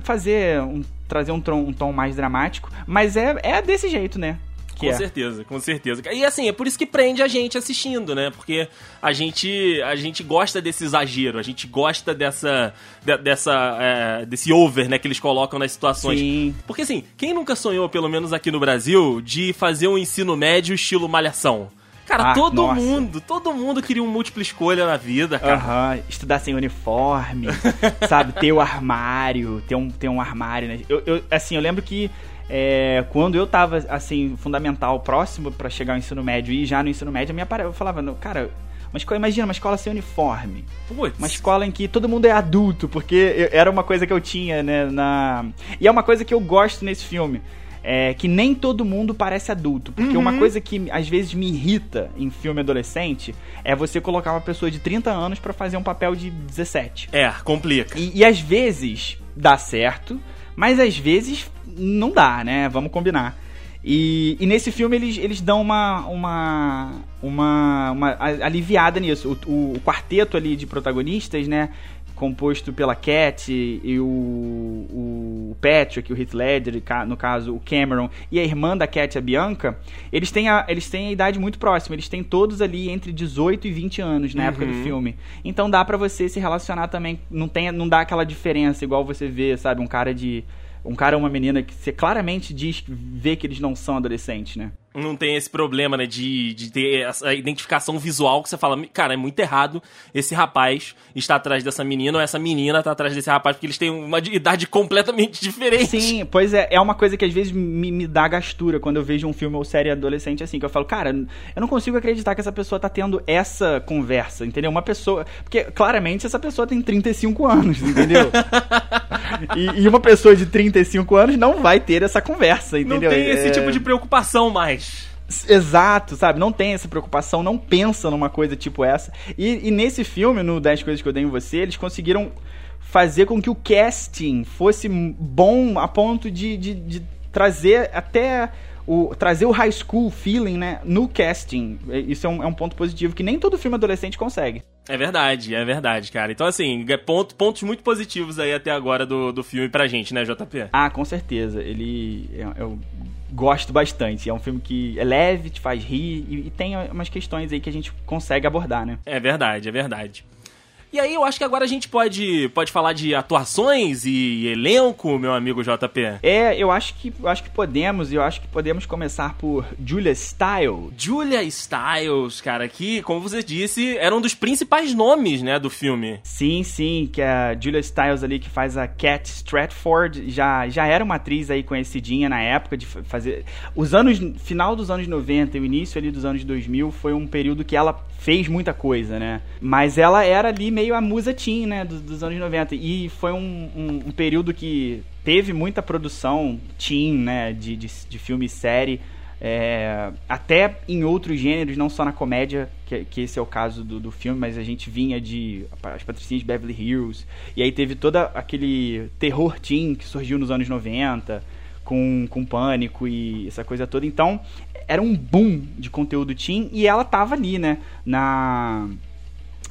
fazer um, trazer um tom, um tom mais dramático. Mas é, é desse jeito, né? Com é. certeza, com certeza. E assim, é por isso que prende a gente assistindo, né? Porque a gente, a gente gosta desse exagero, a gente gosta dessa, de, dessa, é, desse over, né, que eles colocam nas situações. Sim. Porque assim, quem nunca sonhou, pelo menos aqui no Brasil, de fazer um ensino médio estilo malhação? Cara, ah, todo nossa. mundo, todo mundo queria um múltipla escolha na vida, cara. Aham, estudar sem uniforme, sabe? Ter o armário, ter um, ter um armário, né? Eu, eu, assim, eu lembro que é, quando eu tava, assim, fundamental, próximo para chegar ao ensino médio e já no ensino médio, a minha eu falava, cara, uma escola, imagina, uma escola sem uniforme. Putz. Uma escola em que todo mundo é adulto, porque eu, era uma coisa que eu tinha, né, na... E é uma coisa que eu gosto nesse filme. É, que nem todo mundo parece adulto. Porque uhum. uma coisa que às vezes me irrita em filme adolescente é você colocar uma pessoa de 30 anos para fazer um papel de 17. É, complica. E, e às vezes dá certo, mas às vezes não dá, né? Vamos combinar. E, e, nesse filme eles, eles dão uma, uma, uma, uma aliviada nisso. O, o, o, quarteto ali de protagonistas, né? Composto pela Cat e o, o Patrick, o Heath Ledger, no caso o Cameron, e a irmã da Cat, a Bianca, eles têm a, eles têm a idade muito próxima. Eles têm todos ali entre 18 e 20 anos na uhum. época do uhum. filme. Então dá para você se relacionar também. Não, tem, não dá aquela diferença igual você vê, sabe? Um cara de um cara ou uma menina que você claramente diz que vê que eles não são adolescentes, né? não tem esse problema, né, de, de ter essa identificação visual que você fala, cara, é muito errado esse rapaz está atrás dessa menina ou essa menina está atrás desse rapaz, porque eles têm uma idade completamente diferente. Sim, pois é, é uma coisa que às vezes me, me dá gastura quando eu vejo um filme ou série adolescente assim, que eu falo, cara, eu não consigo acreditar que essa pessoa tá tendo essa conversa, entendeu? Uma pessoa, porque claramente essa pessoa tem 35 anos, entendeu? e, e, uma pessoa de 35 anos não vai ter essa conversa, entendeu? Não tem esse é... tipo de preocupação mais. Exato, sabe? Não tem essa preocupação, não pensa numa coisa tipo essa. E, e nesse filme, no 10 Coisas que Eu Dei em Você, eles conseguiram fazer com que o casting fosse bom a ponto de, de, de trazer até o, trazer o high school feeling, né, no casting. Isso é um, é um, ponto positivo que nem todo filme adolescente consegue. É verdade, é verdade, cara. Então, assim, é ponto, pontos muito positivos aí até agora do, do filme pra gente, né, JP? Ah, com certeza. Ele. Eu gosto bastante. É um filme que é leve, te faz rir e, e tem umas questões aí que a gente consegue abordar, né? É verdade, é verdade. E aí eu acho que agora a gente pode, pode falar de atuações e elenco, meu amigo JP. É, eu acho que eu acho que podemos, eu acho que podemos começar por Julia Stiles. Julia Stiles, cara, que, como você disse, era um dos principais nomes, né, do filme. Sim, sim, que a Julia Stiles ali que faz a Cat Stratford, já, já era uma atriz aí conhecidinha na época de fazer os anos final dos anos 90 e o início ali dos anos 2000 foi um período que ela fez muita coisa, né? Mas ela era ali meio a musa teen, né, dos, dos anos 90. E foi um, um, um, período que teve muita produção teen, né, de, de, de filme e série. É, até em outros gêneros, não só na comédia, que, que esse é o caso do, do filme, mas a gente vinha de as Patricinhas de Beverly Hills, e aí teve todo aquele terror teen que surgiu nos anos 90, com, com pânico e essa coisa toda. Então, era um boom de conteúdo teen, e ela tava ali, né, na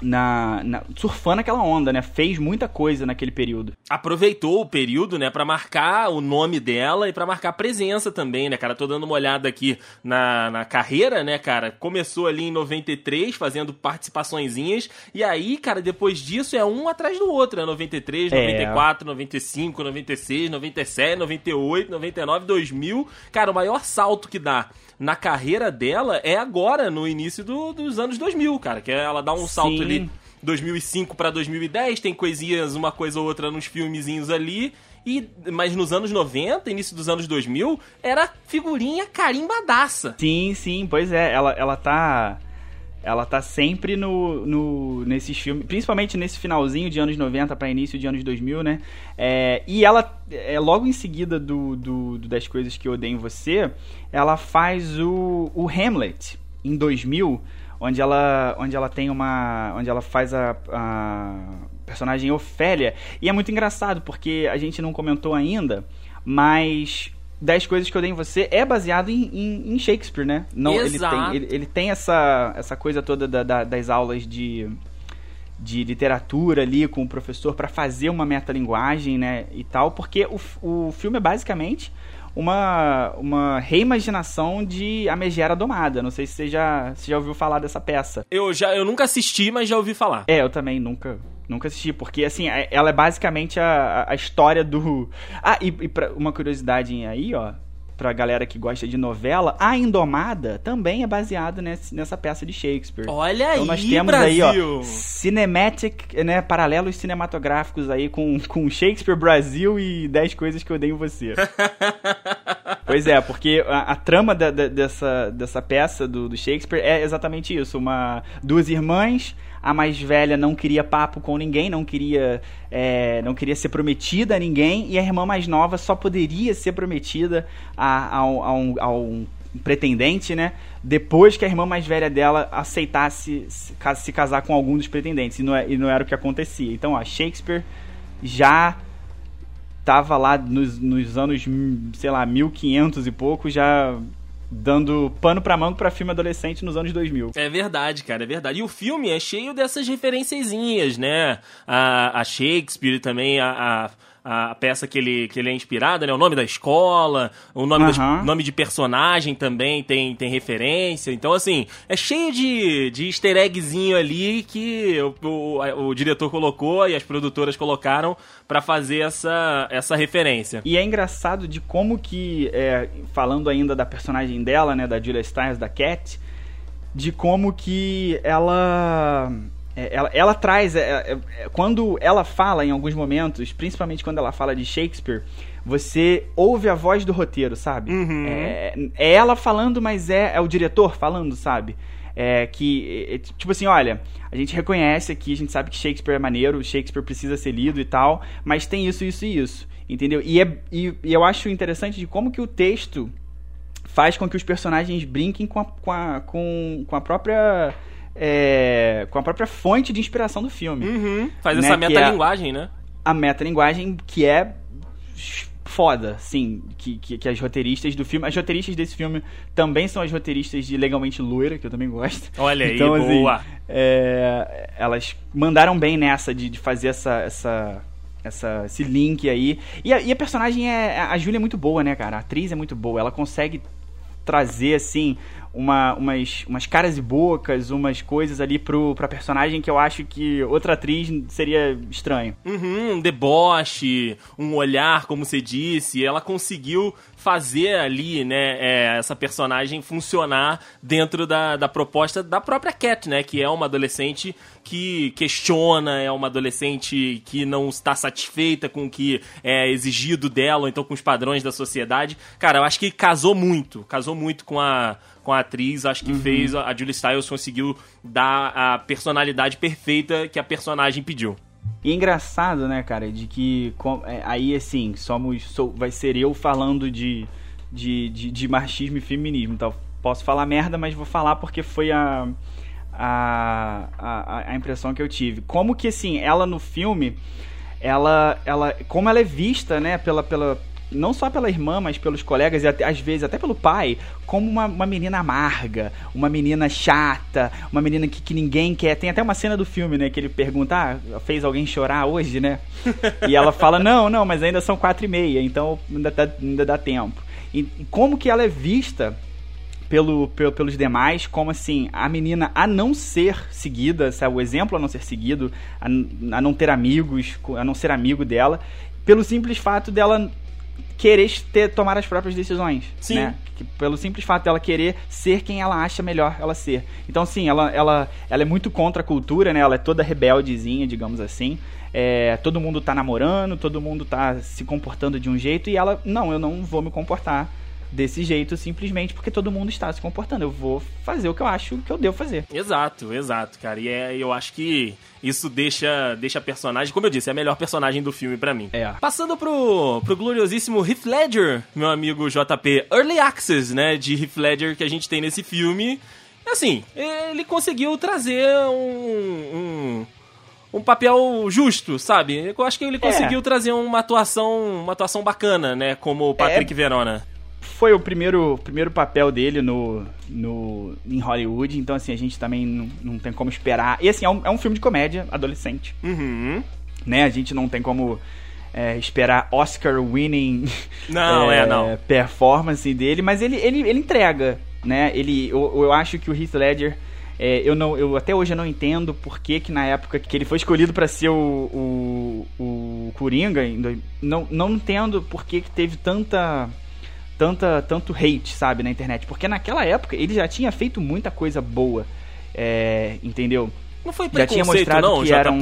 na, na, surfando aquela onda, né? Fez muita coisa naquele período. Aproveitou o período, né, para marcar o nome dela e para marcar presença também, né, cara? Tô dando uma olhada aqui na, na carreira, né, cara? Começou ali em 93 fazendo participaçõezinhas e aí, cara, depois disso é um atrás do outro, né? 93, é. 94, 95, 96, 97, 98, 99, 2000. Cara, o maior salto que dá na carreira dela é agora, no início do, dos anos 2000, cara, que ela dá um Sim. salto ali 2005 para 2010, tem coisinhas, uma coisa ou outra nos filmezinhos ali. E, mas nos anos 90, início dos anos 2000, era figurinha carimbadaça. Sim, sim, pois é. Ela, ela tá ela tá sempre no, no nesses filmes, principalmente nesse finalzinho de anos 90 para início de anos 2000, né? É, e ela, é, logo em seguida do, do, do, das coisas que eu odeio em você, ela faz o, o Hamlet em 2000, onde ela, onde ela tem uma, onde ela faz a, a personagem Ofélia. E é muito engraçado porque a gente não comentou ainda, mas 10 Coisas que Eu Dei em Você é baseado em, em, em Shakespeare, né? Não, Exato. Ele tem, ele, ele tem essa, essa coisa toda da, da, das aulas de, de literatura ali com o professor para fazer uma metalinguagem, né? E tal, porque o, o filme é basicamente uma, uma reimaginação de A Megera Domada. Não sei se você já, você já ouviu falar dessa peça. Eu já eu nunca assisti, mas já ouvi falar. É, eu também nunca Nunca assisti, porque assim, é, ela é basicamente a, a história do. Ah, e, e pra, uma curiosidade aí, ó, pra galera que gosta de novela, a Indomada também é baseada nessa peça de Shakespeare. Olha então, nós aí, temos Brasil. aí, ó, cinematic, né, paralelos cinematográficos aí com, com Shakespeare Brasil e 10 coisas que eu odeio você. pois é, porque a, a trama da, da, dessa, dessa peça do, do Shakespeare é exatamente isso, uma duas irmãs a mais velha não queria papo com ninguém, não queria, é, não queria ser prometida a ninguém, e a irmã mais nova só poderia ser prometida a, a, a, um, a um pretendente, né? Depois que a irmã mais velha dela aceitasse se, casar com algum dos pretendentes. E não, é, e não era o que acontecia. Então, ó, Shakespeare já tava lá nos, nos anos, sei lá, 1500 e pouco, já dando pano pra mão pra filme adolescente nos anos 2000. É verdade, cara, é verdade. E o filme é cheio dessas referenciazinhas, né? A, a Shakespeare também, a, a a peça que ele, que ele é inspirado, né? O nome da escola, o nome, uhum. nome de personagem também tem, tem referência. Então, assim, é cheio de, de easter eggzinho ali que o, o, o diretor colocou e as produtoras colocaram para fazer essa, essa referência. E é engraçado de como que, é, falando ainda da personagem dela, né? Da Julia Stiles, da Cat, de como que ela ela, ela, traz. É, é, é, quando ela fala em alguns momentos, principalmente quando ela fala de Shakespeare, você ouve a voz do roteiro, sabe? Uhum. É, é, ela falando, mas é, é o diretor falando, sabe? É que, tipo assim, olha, a gente reconhece aqui, a gente sabe que Shakespeare é maneiro, Shakespeare precisa ser lido e tal, mas tem isso, isso e isso, entendeu? E, é, e, e eu acho interessante de como que o texto faz com que os personagens brinquem com a, com a, com, com a própria é, com a própria fonte de inspiração do filme. Uhum. Faz né? essa metalinguagem, é né? A metalinguagem que é foda, sim, que, que, que, as roteiristas do filme, as roteiristas desse filme também são as roteiristas de Legalmente Loira, que eu também gosto. Olha então, aí, assim, boa! É, elas mandaram bem nessa de, de fazer essa, essa, essa, esse link aí. E a, e a personagem é. A Júlia é muito boa, né, cara? A atriz é muito boa. Ela consegue trazer, assim, uma, umas, umas caras e bocas, umas coisas ali pro, pra personagem que eu acho que outra atriz seria estranho. Uhum, um deboche, um olhar, como você disse. Ela conseguiu fazer ali, né, é, essa personagem funcionar dentro da, da proposta da própria Cat, né, que é uma adolescente que questiona, é uma adolescente que não está satisfeita com o que é exigido dela, ou então com os padrões da sociedade. Cara, eu acho que casou muito, casou muito com a com a atriz, acho que uhum. fez. A Julie Stiles conseguiu dar a personalidade perfeita que a personagem pediu. E engraçado, né, cara, de que é, aí assim, somos. Sou, vai ser eu falando de, de, de, de, machismo e feminismo. Então, posso falar merda, mas vou falar porque foi a, a, a, a impressão que eu tive. Como que assim, ela no filme, ela. ela como ela é vista, né, pela, pela, não só pela irmã, mas pelos colegas e até, às vezes até pelo pai, como uma, uma menina amarga, uma menina chata, uma menina que, que ninguém quer. Tem até uma cena do filme, né, que ele pergunta, ah, fez alguém chorar hoje, né? e ela fala, não, não, mas ainda são quatro e meia, então ainda, tá, ainda dá tempo. E, e como que ela é vista pelo, pelo, pelos demais, como assim, a menina a não ser seguida, sabe, o exemplo a não ser seguido, a, a não ter amigos, a não ser amigo dela, pelo simples fato dela querer ter, tomar as próprias decisões. Sim. Né? Que, pelo simples fato dela querer ser quem ela acha melhor ela ser. Então, sim, ela, ela, ela é muito contra a cultura, né? Ela é toda rebeldezinha, digamos assim. É, todo mundo tá namorando, todo mundo tá se comportando de um jeito e ela, não, eu não vou me comportar desse jeito simplesmente porque todo mundo está se comportando. Eu vou fazer o que eu acho que eu devo fazer. Exato, exato, cara. E é, eu acho que isso deixa, deixa a personagem, como eu disse, é a melhor personagem do filme para mim. É. Passando pro, pro gloriosíssimo Heath Ledger, meu amigo JP. Early Access, né, de Heath Ledger que a gente tem nesse filme. Assim, ele conseguiu trazer um, um um papel justo, sabe? Eu acho que ele conseguiu é. trazer uma atuação, uma atuação bacana, né, como o Patrick é, Verona. Foi o primeiro, primeiro papel dele no, no, em Hollywood, então assim, a gente também não, não tem como esperar. E assim, é um, é um filme de comédia adolescente. Uhum. Né? A gente não tem como é, esperar Oscar winning não, é, é, não. performance dele, mas ele, ele, ele entrega, né? Ele, eu, eu acho que o Heath Ledger é, eu, não, eu até hoje eu não entendo por que, que na época que ele foi escolhido para ser o, o, o Coringa, não, não entendo por que, que teve tanta, tanta tanto hate, sabe, na internet. Porque naquela época ele já tinha feito muita coisa boa, é, entendeu? Não foi já tinha mostrado não, que JP? era um,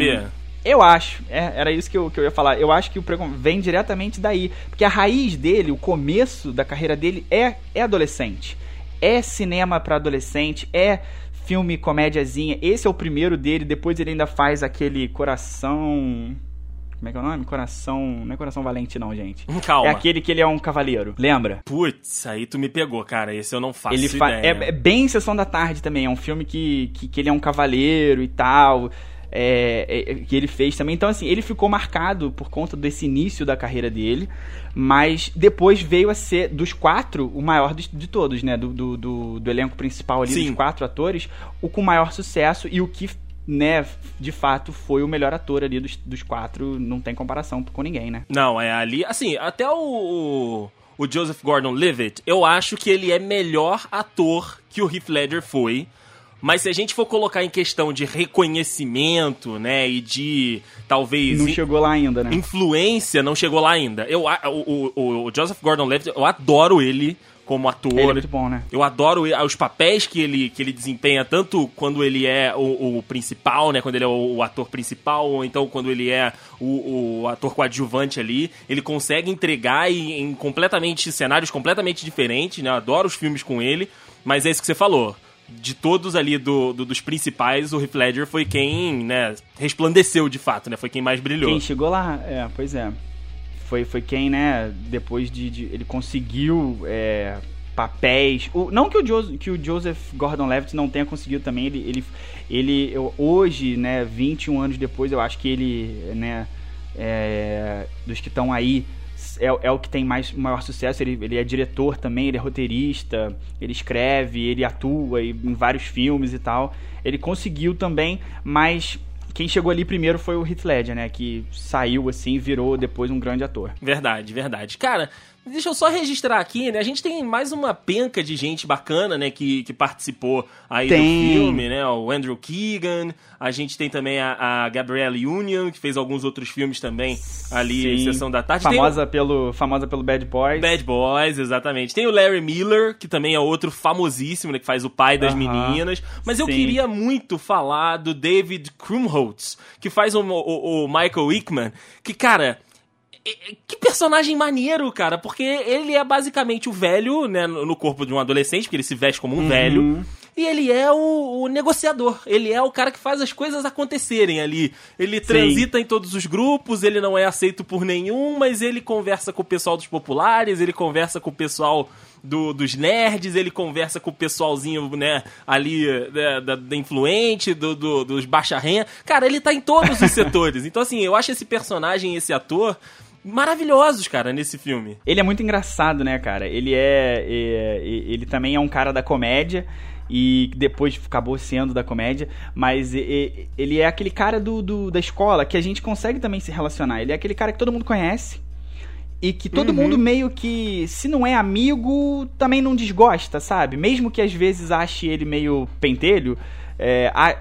eu acho, é, era isso que eu, que eu ia falar. Eu acho que o vem diretamente daí. Porque a raiz dele, o começo da carreira dele é, é adolescente. É cinema para adolescente, é filme comédiazinha. Esse é o primeiro dele, depois ele ainda faz aquele coração. Como é que é o nome? Coração. Não é Coração Valente, não, gente. Calma. É aquele que ele é um cavaleiro. Lembra? Putz, aí tu me pegou, cara. Esse eu não faço ele fa ideia. É, é, bem Sessão da Tarde também. É um filme que, que, que ele é um cavaleiro e tal. É, é, que ele fez também. Então, assim, ele ficou marcado por conta desse início da carreira dele. Mas depois veio a ser, dos quatro, o maior de, de todos, né? Do, do, do, do, elenco principal ali, Sim. dos quatro atores, o com maior sucesso e o que, né, de fato, foi o melhor ator ali dos, dos quatro. Não tem comparação com ninguém, né? Não, é ali. Assim, até o. O Joseph Gordon-Levitt, eu acho que ele é melhor ator que o Heath Ledger foi. Mas se a gente for colocar em questão de reconhecimento, né, e de talvez. Não chegou lá ainda, né? Influência, não chegou lá ainda. Eu, o, o, o Joseph Gordon-Levitt, eu adoro ele como ator. Ele é muito bom, né? Eu adoro os papéis que ele, que ele desempenha, tanto quando ele é o, o principal, né? Quando ele é o, o, ator principal, ou então quando ele é o, o ator coadjuvante ali. Ele consegue entregar em, em completamente cenários completamente diferentes, né? Eu adoro os filmes com ele, mas é isso que você falou de todos ali do, do, dos principais, o Heath Ledger foi quem, né, resplandeceu de fato, né? Foi quem mais brilhou. Quem chegou lá, é, pois é. Foi, foi quem, né, depois de, de ele conseguiu é, papéis. O, não que o, jo, que o Joseph Gordon-Levitt não tenha conseguido também, ele, ele, ele eu, hoje, né, 21 anos depois, eu acho que ele, né, é, dos que estão aí é, é o que tem mais maior sucesso. Ele, ele é diretor também, ele é roteirista, ele escreve, ele atua em vários filmes e tal. Ele conseguiu também, mas quem chegou ali primeiro foi o Heath Ledger, né? Que saiu assim, virou depois um grande ator. Verdade, verdade. Cara, Deixa eu só registrar aqui, né? A gente tem mais uma penca de gente bacana, né? Que, que participou aí tem. do filme, né? O Andrew Keegan. A gente tem também a, a Gabrielle Union, que fez alguns outros filmes também ali Sim. em Sessão da Tarde. Famosa, tem... pelo, famosa pelo Bad Boys. Bad Boys, exatamente. Tem o Larry Miller, que também é outro famosíssimo, né? Que faz o pai das uh -huh. meninas. Mas Sim. eu queria muito falar do David Krumholtz, que faz o, o, o Michael Hickman. Que, cara que personagem maneiro, cara, porque ele é basicamente o velho, né, no corpo de um adolescente, porque ele se veste como um uhum. velho. E ele é o, o, negociador. Ele é o cara que faz as coisas acontecerem ali. Ele Sim. transita em todos os grupos, ele não é aceito por nenhum, mas ele conversa com o pessoal dos populares, ele conversa com o pessoal do, dos nerds, ele conversa com o pessoalzinho, né, ali né, da, da, influente, do, do, dos baixa renda. Cara, ele tá em todos os setores. Então, assim, eu acho esse personagem, esse ator, maravilhosos, cara, nesse filme. Ele é muito engraçado, né, cara? Ele é, é, ele também é um cara da comédia e depois acabou sendo da comédia, mas ele é aquele cara do, do, da escola que a gente consegue também se relacionar. Ele é aquele cara que todo mundo conhece e que todo uhum. mundo meio que, se não é amigo, também não desgosta, sabe? Mesmo que às vezes ache ele meio pentelho, é, a,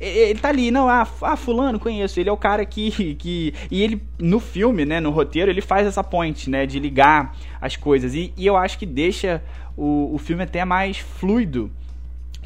ele tá ali, não, ah, ah, fulano, conheço, ele é o cara que, que... E ele, no filme, né, no roteiro, ele faz essa point, né, de ligar as coisas. E, e eu acho que deixa o, o filme até mais fluido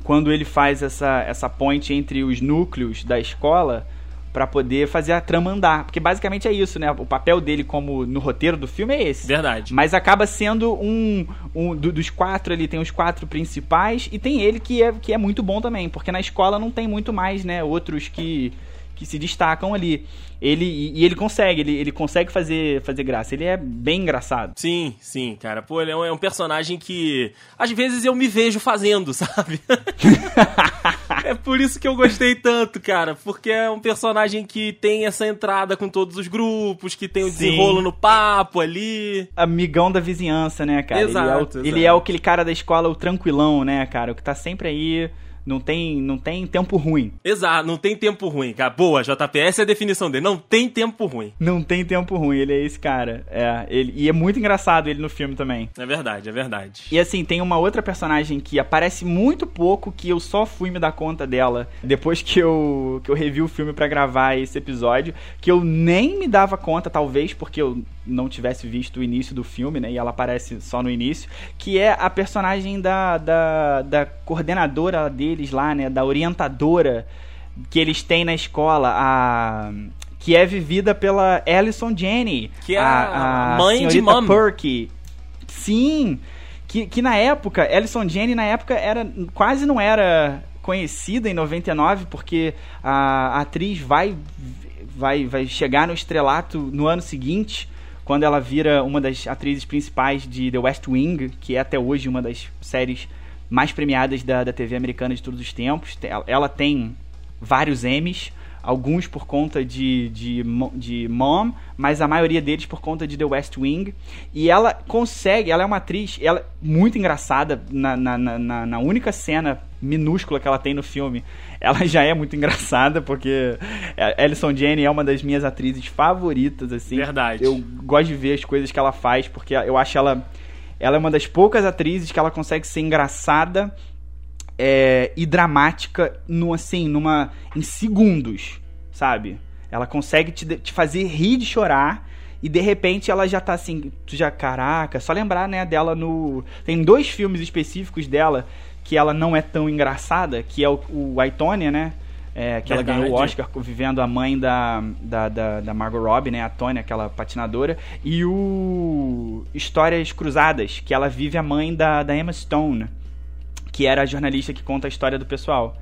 quando ele faz essa, essa point entre os núcleos da escola para poder fazer a trama andar. Porque basicamente é isso, né? O papel dele como no roteiro do filme é esse. Verdade. Mas acaba sendo um, um do, dos quatro ali, tem os quatro principais e tem ele que é, que é muito bom também, porque na escola não tem muito mais, né? Outros que que se destacam ali. Ele, e, ele consegue, ele, ele consegue fazer, fazer graça. Ele é bem engraçado. Sim, sim, cara. Pô, ele é um, é um personagem que às vezes eu me vejo fazendo, sabe? é por isso que eu gostei tanto, cara. Porque é um personagem que tem essa entrada com todos os grupos, que tem o desenrolo no papo ali. Amigão da vizinhança, né, cara? Exato ele, é o, exato. ele é aquele cara da escola, o tranquilão, né, cara? O que tá sempre aí não tem, não tem tempo ruim. Exato, não tem tempo ruim, cara. Boa, JP, essa é a definição dele. Não tem tempo ruim. Não tem tempo ruim, ele é esse cara. É, ele, e é muito engraçado ele no filme também. É verdade, é verdade. E assim, tem uma outra personagem que aparece muito pouco, que eu só fui me dar conta dela depois que eu, que eu revi o filme para gravar esse episódio, que eu nem me dava conta, talvez porque eu não tivesse visto o início do filme, né? E ela aparece só no início, que é a personagem da, da, da coordenadora deles lá, né? Da orientadora que eles têm na escola, a que é vivida pela Alison Jenny, que é a, a mãe de Mom. Perky. Sim, que, que na época, Alison Jenny na época era quase não era conhecida em 99 porque a, a atriz vai vai vai chegar no estrelato no ano seguinte quando ela vira uma das atrizes principais de The West Wing, que é até hoje uma das séries mais premiadas da, da TV americana de todos os tempos. Ela tem vários Emmys, alguns por conta de, de, de Mom, mas a maioria deles por conta de The West Wing. E ela consegue, ela é uma atriz, ela é muito engraçada na, na, na, na única cena minúscula que ela tem no filme ela já é muito engraçada, porque Alison Jane é uma das minhas atrizes favoritas, assim. Verdade. Eu gosto de ver as coisas que ela faz, porque eu acho ela. Ela é uma das poucas atrizes que ela consegue ser engraçada é, e dramática no, assim, numa. em segundos, sabe? Ela consegue te, te fazer rir de chorar e de repente ela já tá assim, tu já, caraca, só lembrar, né, dela no. Tem dois filmes específicos dela que ela não é tão engraçada, que é o, o Aitonia, né? É, que Verdade. ela ganhou o Oscar vivendo a mãe da, da, da, da, Margot Robbie, né? A Tony, aquela patinadora. E o Histórias Cruzadas, que ela vive a mãe da, da Emma Stone, que era a jornalista que conta a história do pessoal.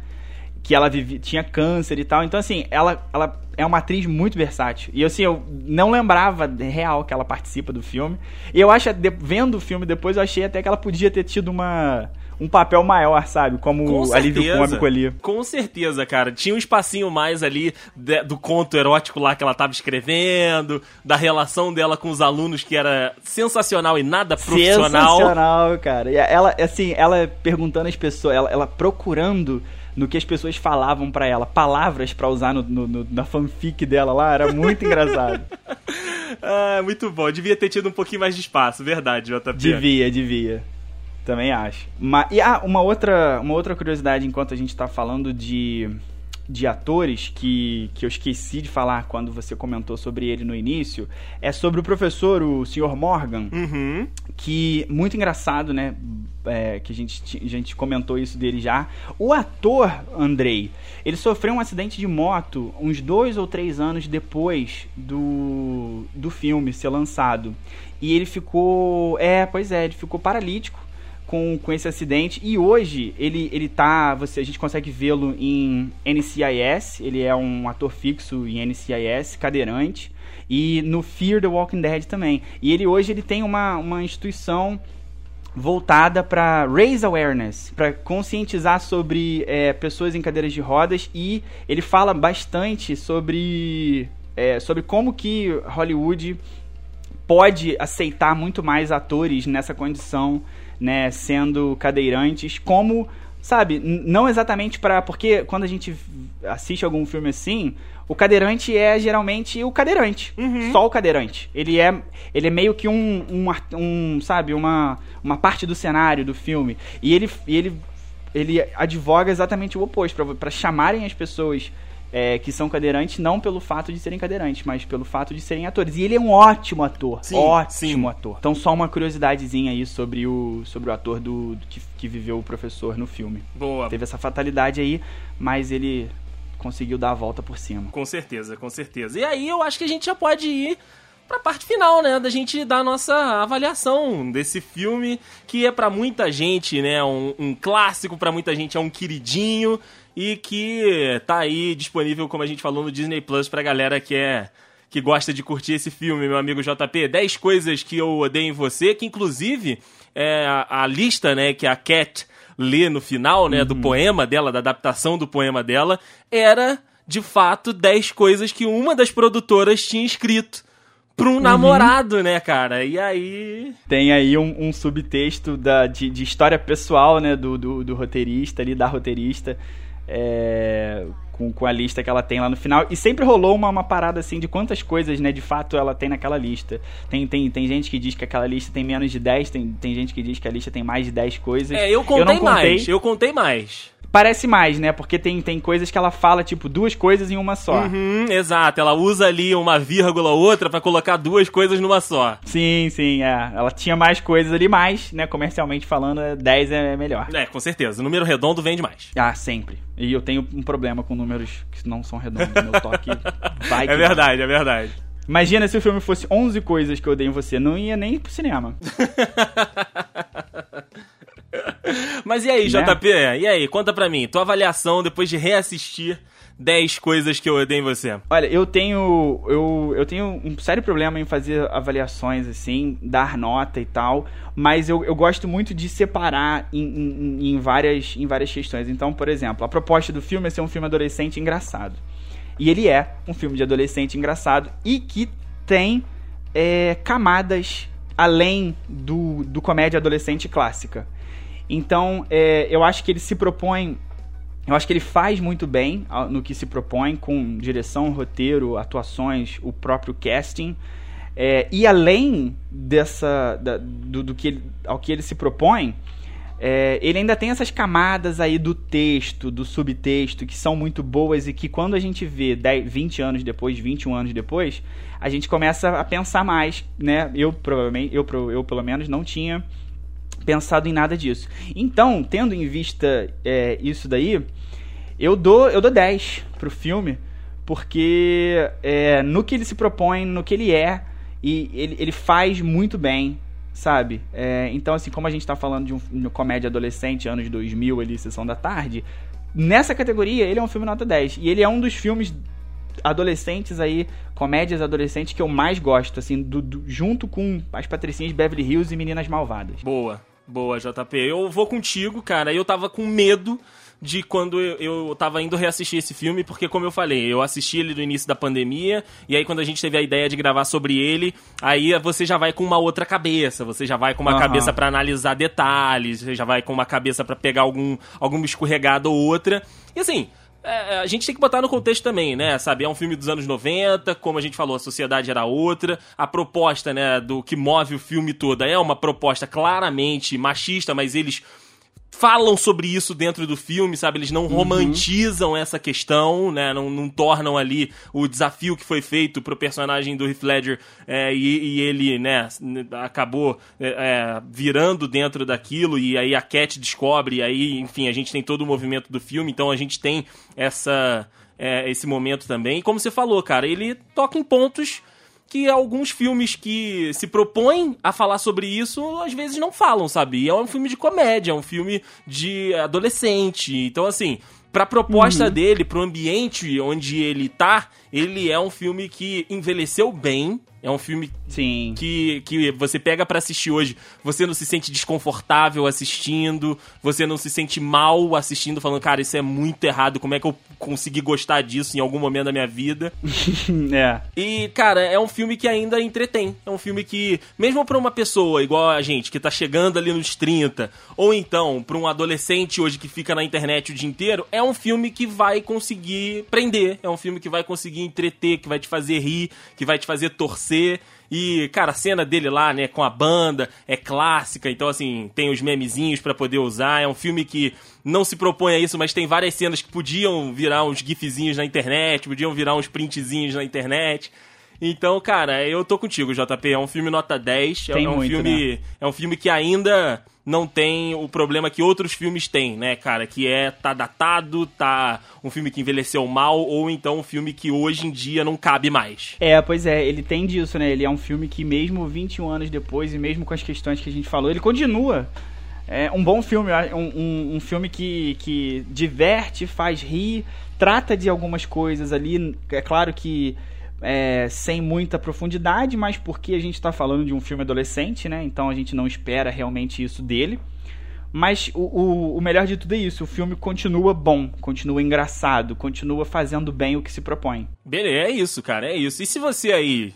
Que ela vive, tinha câncer e tal. Então, assim, ela, ela é uma atriz muito versátil. E assim, eu não lembrava real que ela participa do filme. E eu acho, vendo o filme depois, eu achei até que ela podia ter tido uma um papel maior, sabe? Como alívio cômico ali. Com certeza, cara. Tinha um espacinho mais ali de, do conto erótico lá que ela tava escrevendo, da relação dela com os alunos que era sensacional e nada profissional. Sensacional, cara. E ela, assim, ela perguntando às pessoas, ela, ela procurando no que as pessoas falavam para ela, palavras para usar no, no, no, na fanfic dela lá, era muito engraçado. ah, muito bom. Devia ter tido um pouquinho mais de espaço, verdade, JP. Devia, devia. Também acho. Mas, e ah, uma outra, uma outra curiosidade enquanto a gente está falando de, de atores que, que eu esqueci de falar quando você comentou sobre ele no início, é sobre o professor, o Sr. Morgan, uhum. que muito engraçado, né? É, que a gente, a gente comentou isso dele já. O ator, Andrei, ele sofreu um acidente de moto uns dois ou três anos depois do, do filme ser lançado. E ele ficou. É, pois é, ele ficou paralítico com, com esse acidente. E hoje ele ele tá, você a gente consegue vê-lo em NCIS, ele é um ator fixo em NCIS, cadeirante. E no Fear the Walking Dead também. E ele hoje ele tem uma, uma instituição voltada para raise awareness, para conscientizar sobre é, pessoas em cadeiras de rodas. E ele fala bastante sobre é, sobre como que Hollywood pode aceitar muito mais atores nessa condição né, sendo cadeirantes, como, sabe, não exatamente para porque quando a gente assiste algum filme assim, o cadeirante é geralmente o cadeirante, uhum. só o cadeirante. Ele é, ele é meio que um, um, um, sabe, uma, uma parte do cenário do filme. E ele, ele ele advoga exatamente o oposto, para chamarem as pessoas é, que são cadeirantes não pelo fato de serem cadeirantes, mas pelo fato de serem atores. E ele é um ótimo ator, sim, ótimo sim. ator. Então só uma curiosidadezinha aí sobre o, sobre o ator do, do que, que viveu o professor no filme. Boa. Teve essa fatalidade aí, mas ele conseguiu dar a volta por cima. Com certeza, com certeza. E aí eu acho que a gente já pode ir pra parte final, né, da gente dar a nossa avaliação desse filme, que é para muita gente, né, um, um clássico, para muita gente é um queridinho, e que tá aí disponível, como a gente falou, no Disney Plus pra galera que é que gosta de curtir esse filme, meu amigo JP. 10 coisas que eu odeio em você, que inclusive é a, a lista, né, que a Cat lê no final, né, uhum. do poema dela, da adaptação do poema dela, era de fato 10 coisas que uma das produtoras tinha escrito pra um uhum. namorado, né, cara? E aí. Tem aí um, um subtexto da, de, de, história pessoal, né, do, do, do roteirista ali, da roteirista é, com, com a lista que ela tem lá no final. E sempre rolou uma, uma parada assim de quantas coisas, né, de fato ela tem naquela lista. Tem, tem, tem gente que diz que aquela lista tem menos de 10, tem, tem gente que diz que a lista tem mais de 10 coisas. É, eu contei, eu contei mais. Eu contei mais parece mais, né? Porque tem, tem coisas que ela fala, tipo, duas coisas em uma só. Uhum, exato. Ela usa ali uma vírgula ou outra para colocar duas coisas numa só. Sim, sim, é. Ela tinha mais coisas ali, mas, né, comercialmente falando, 10 é melhor. É, com certeza. O número redondo vende mais. Ah, sempre. E eu tenho um problema com números que não são redondos. Meu toque vai É verdade, é verdade. Imagina se o filme fosse 11 coisas que eu odeio em você. Não ia nem pro cinema. Mas e aí, né? JP? E aí, conta pra mim, tua avaliação depois de reassistir 10 coisas que eu odeio em você. Olha, eu tenho. Eu, eu tenho um sério problema em fazer avaliações, assim, dar nota e tal. Mas eu, eu gosto muito de separar em, em, em, várias, em várias questões. Então, por exemplo, a proposta do filme é ser um filme adolescente engraçado. E ele é um filme de adolescente engraçado e que tem é, camadas além do, do comédia adolescente clássica. Então, é, eu acho que ele se propõe. Eu acho que ele faz muito bem no que se propõe, com direção, roteiro, atuações, o próprio casting. É, e além dessa. Da, do, do, que ele, ao que ele se propõe, é, ele ainda tem essas camadas aí do texto, do subtexto, que são muito boas e que quando a gente vê 10, 20 anos depois, 21 anos depois, a gente começa a pensar mais, né? Eu provavelmente, eu, eu pelo menos não tinha pensado em nada disso. Então, tendo em vista é, isso daí, eu dou, eu dou 10 pro filme, porque é, no que ele se propõe, no que ele é, e ele, ele faz muito bem, sabe? É, então, assim, como a gente tá falando de um, uma comédia adolescente, anos 2000, ali, Sessão da Tarde, nessa categoria ele é um filme nota 10. E ele é um dos filmes adolescentes aí, comédias adolescentes que eu mais gosto, assim, do, do, junto com as Patricinhas de Beverly Hills e Meninas Malvadas. Boa. Boa, JP. Eu vou contigo, cara. Eu tava com medo de quando eu, eu tava indo reassistir esse filme, porque, como eu falei, eu assisti ele no início da pandemia, e aí quando a gente teve a ideia de gravar sobre ele, aí você já vai com uma outra cabeça, você já vai com uma uhum. cabeça para analisar detalhes, você já vai com uma cabeça para pegar algum, alguma escorregada ou outra. E assim, é, é, a gente tem que botar no contexto também, né? Sabe, é um filme dos anos 90, como a gente falou, a sociedade era outra. A proposta, né, do que move o filme toda é uma proposta claramente machista, mas eles falam sobre isso dentro do filme, sabe? Eles não uhum. romantizam essa questão, né? Não, não, tornam ali o desafio que foi feito pro personagem do Heath Ledger é, e, e, ele, né, acabou é, é, virando dentro daquilo e aí a Cat descobre e aí, enfim, a gente tem todo o movimento do filme, então a gente tem essa... É, esse momento também. E como você falou, cara, ele toca em pontos que alguns filmes que se propõem a falar sobre isso, às vezes não falam, sabe? E é um filme de comédia, é um filme de adolescente. Então, assim, pra proposta uhum. dele, pro ambiente onde ele tá, ele é um filme que envelheceu bem, é um filme Sim. Que, que você pega para assistir hoje, você não se sente desconfortável assistindo, você não se sente mal assistindo, falando, cara, isso é muito errado, como é que eu consegui gostar disso em algum momento da minha vida? é. E, cara, é um filme que ainda entretém. É um filme que, mesmo pra uma pessoa igual a gente, que tá chegando ali nos 30, ou então pra um adolescente hoje que fica na internet o dia inteiro, é um filme que vai conseguir prender, é um filme que vai conseguir entreter, que vai te fazer rir, que vai te fazer torcer você. E, cara, a cena dele lá, né, com a banda é clássica, então, assim, tem os memezinhos para poder usar. É um filme que não se propõe a isso, mas tem várias cenas que podiam virar uns gifzinhos na internet, podiam virar uns printzinhos na internet. Então, cara, eu tô contigo, JP. É um filme nota 10. Tem é um muito, filme. né? É um filme que ainda não tem o problema que outros filmes têm, né, cara? Que é tá datado, tá um filme que envelheceu mal, ou então um filme que hoje em dia não cabe mais. É, pois é, ele tem disso, né? Ele é um filme que mesmo 21 anos depois, e mesmo com as questões que a gente falou, ele continua. É um bom filme, um, um, um filme que, que diverte, faz rir, trata de algumas coisas ali. É claro que é, sem muita profundidade, mas porque a gente está falando de um filme adolescente, né? Então a gente não espera realmente isso dele. Mas o, o, o, melhor de tudo é isso: o filme continua bom, continua engraçado, continua fazendo bem o que se propõe. Beleza, é isso, cara, é isso. E se você aí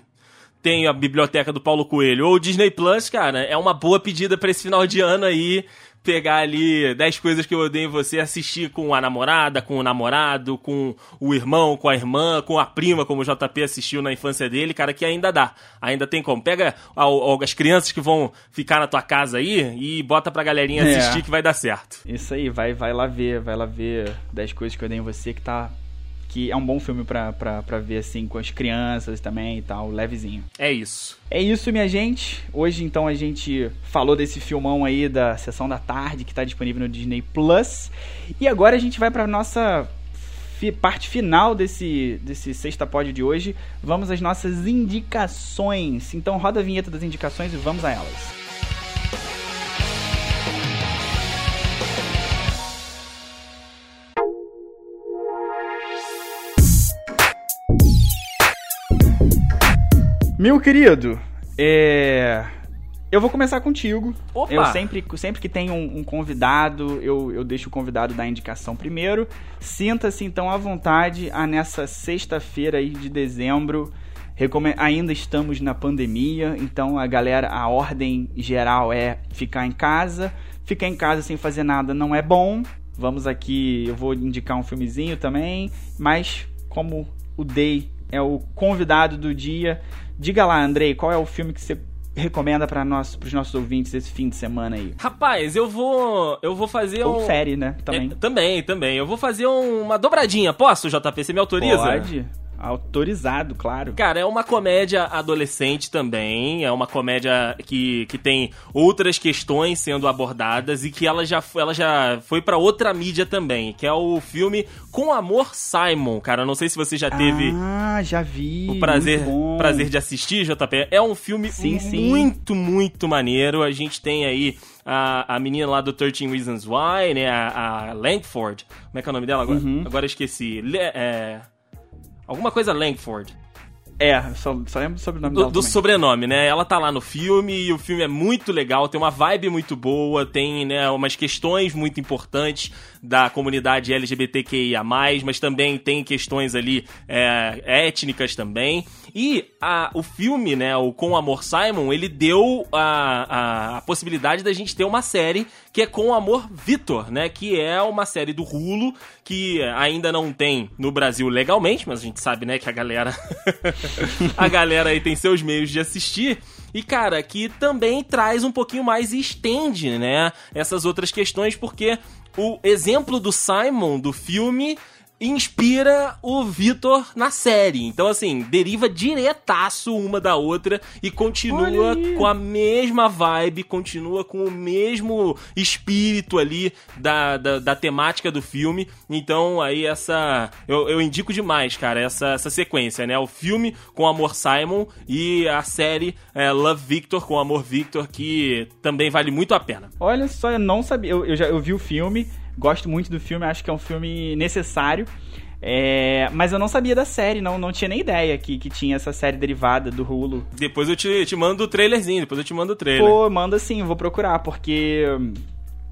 tem a biblioteca do Paulo Coelho ou o Disney Plus, cara, é uma boa pedida para esse final de ano aí pegar ali 10 coisas que eu odeio em você, assistir com a namorada, com o namorado, com o irmão, com a irmã, com a prima, como o JP assistiu na infância dele, cara, que ainda dá. Ainda tem como. Pega as crianças que vão ficar na tua casa aí e bota pra galerinha É. assistir que vai dar certo. Isso aí, vai, vai lá ver, vai lá ver 10 coisas que eu odeio em você, que tá. Que é um bom filme pra, pra, pra ver assim com as crianças também e tal, levezinho. É isso. É isso, minha gente. Hoje, então, a gente falou desse filmão aí da Sessão da Tarde, que tá disponível no Disney Plus. E agora a gente vai pra nossa parte final desse, desse Sexta Pod de hoje. Vamos às nossas indicações. Então, roda a vinheta das indicações e vamos a elas. Meu querido, é... eu vou começar contigo. Opa! Eu sempre, sempre que tem um, um convidado, eu, eu deixo o convidado dar a indicação primeiro. Sinta-se então à vontade a nessa sexta-feira aí de dezembro. Recome- Ainda estamos na pandemia, então a galera, a ordem geral é ficar em casa. Ficar em casa sem fazer nada não é bom. Vamos aqui, eu vou indicar um filmezinho também, mas como o Day é o convidado do dia, diga lá, Andrei, qual é o filme que você recomenda para nós, os nossos ouvintes esse fim de semana aí? Rapaz, eu vou. Eu vou fazer Ou um. série, né? Também. É, também, também. Eu vou fazer um- uma dobradinha. Posso, JP? Você me autoriza? Pode. Autorizado, claro. Cara, é uma comédia adolescente também. É uma comédia que, que tem outras questões sendo abordadas e que ela já, foi- ela já foi pra outra mídia também, que é o filme Com Amor Simon. Cara, não sei se você já teve Ah, já vi. o prazer, muito prazer de assistir, JP. É um filme Sim, sim. muito, muito maneiro. A gente tem aí a, a menina lá do 13 Reasons Why, né? A, a Langford. Como é que é o nome dela agora? Uhum. Agora esqueci. Le- é, Alguma coisa Langford. É, só, só lembro sobre o nome Do, dela do também. sobrenome, né? Ela tá lá no filme e o filme é muito legal, tem uma vibe muito boa, tem né, umas questões muito importantes da comunidade LGBTQIA+, mas também tem questões ali é, étnicas também. E a, o filme, né, o Com Amor Simon, ele deu a, a, a possibilidade da gente ter uma série que é Com Amor Vitor, né? Que é uma série do Hulu que ainda não tem no Brasil legalmente, mas a gente sabe, né, que a galera a galera aí tem seus meios de assistir. E, cara, que também traz um pouquinho mais e estende, né? Essas outras questões, porque o exemplo do Simon do filme inspira o Vitor na série. Então, assim, deriva diretaço uma da outra e continua com a mesma vibe, continua com o mesmo espírito ali da, da, da temática do filme. Então, aí, essa. Eu, eu indico demais, cara, essa, essa sequência, né? O filme com Amor Simon e a série é, Love Victor com Amor Victor, que também vale muito a pena. Olha só, eu não sabia. Eu, eu já eu vi o filme, gosto muito do filme, acho que é um filme necessário. É, mas eu não sabia da série, não, não tinha nem ideia que, que tinha essa série derivada do Hulu. Depois eu te, te mando o trailerzinho, depois eu te mando o trailer. Pô, manda sim, vou procurar, porque hum,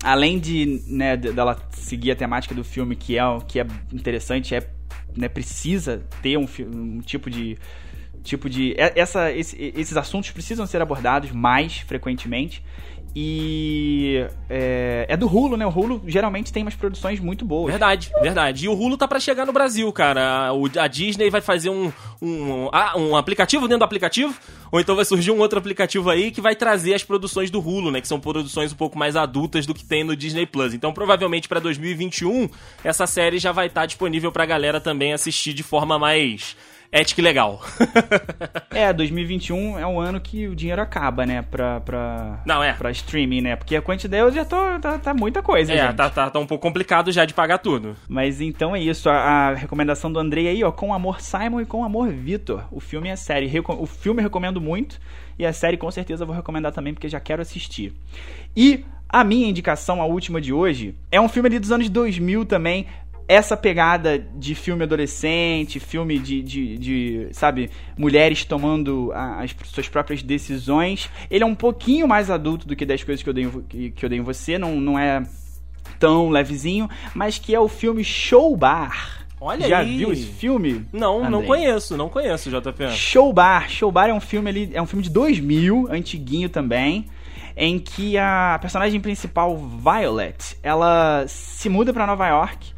além de, né, de- dela seguir a temática do filme, que é, que é interessante, é, né, precisa ter um, um tipo de. Tipo de. é- Essa, esse- esses assuntos precisam ser abordados mais frequentemente. E é, é, do Hulu, né? O Hulu geralmente tem umas produções muito boas. Verdade, verdade. E o Hulu tá para chegar no Brasil, cara. A, a Disney vai fazer um, um, ah, um aplicativo dentro do aplicativo, ou então vai surgir um outro aplicativo aí que vai trazer as produções do Hulu, né? Que são produções um pouco mais adultas do que tem no Disney Plus. Então, provavelmente para 2021, essa série já vai estar tá disponível pra galera também assistir de forma mais ética e legal. é, 2021 é um ano que o dinheiro acaba, né? Pra, pra, Não, é. pra streaming, né? Porque a quantidade eu já tô. Tá, tá muita coisa, É, gente. tá, tá, tá um pouco complicado já de pagar tudo. Mas então é isso. A, a recomendação do Andrei aí, ó. Com Amor Simon e Com Amor Vitor. O filme e a série. Reco o filme eu recomendo muito. E a série com certeza eu vou recomendar também, porque já quero assistir. E a minha indicação, a última de hoje, é um filme ali dos anos 2000 também essa pegada de filme adolescente, filme de, de, de sabe, mulheres tomando as suas próprias decisões, ele é um pouquinho mais adulto do que das coisas que eu dei, que, que eu dei em você, não, não é tão levezinho, mas que é o filme Show Bar. Olha Já aí. viu esse filme? Não, Andrei? não conheço, não conheço, JP. Show Bar. Show Bar é um filme ali, é um filme de 2000, antiguinho também, em que a personagem principal, Violet, ela se muda para Nova York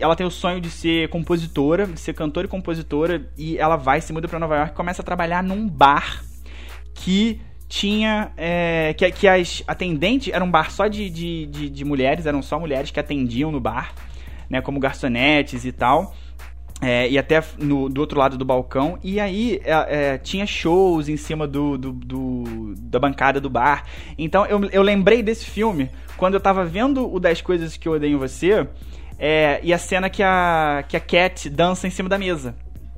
ela tem o sonho de ser compositora, de ser cantora e compositora, e ela vai, se muda para Nova York e começa a trabalhar num bar que tinha. É, que, que as atendentes. Era um bar só de, de, de, de, mulheres, eram só mulheres que atendiam no bar, né? Como garçonetes e tal. É, e até no, do outro lado do balcão. E aí é, é tinha shows em cima do, do, do, da bancada do bar. Então eu, eu lembrei desse filme quando eu tava vendo o Das Coisas que Eu Odeio em Você. É, e a cena que a, que a Cat dança em cima da mesa.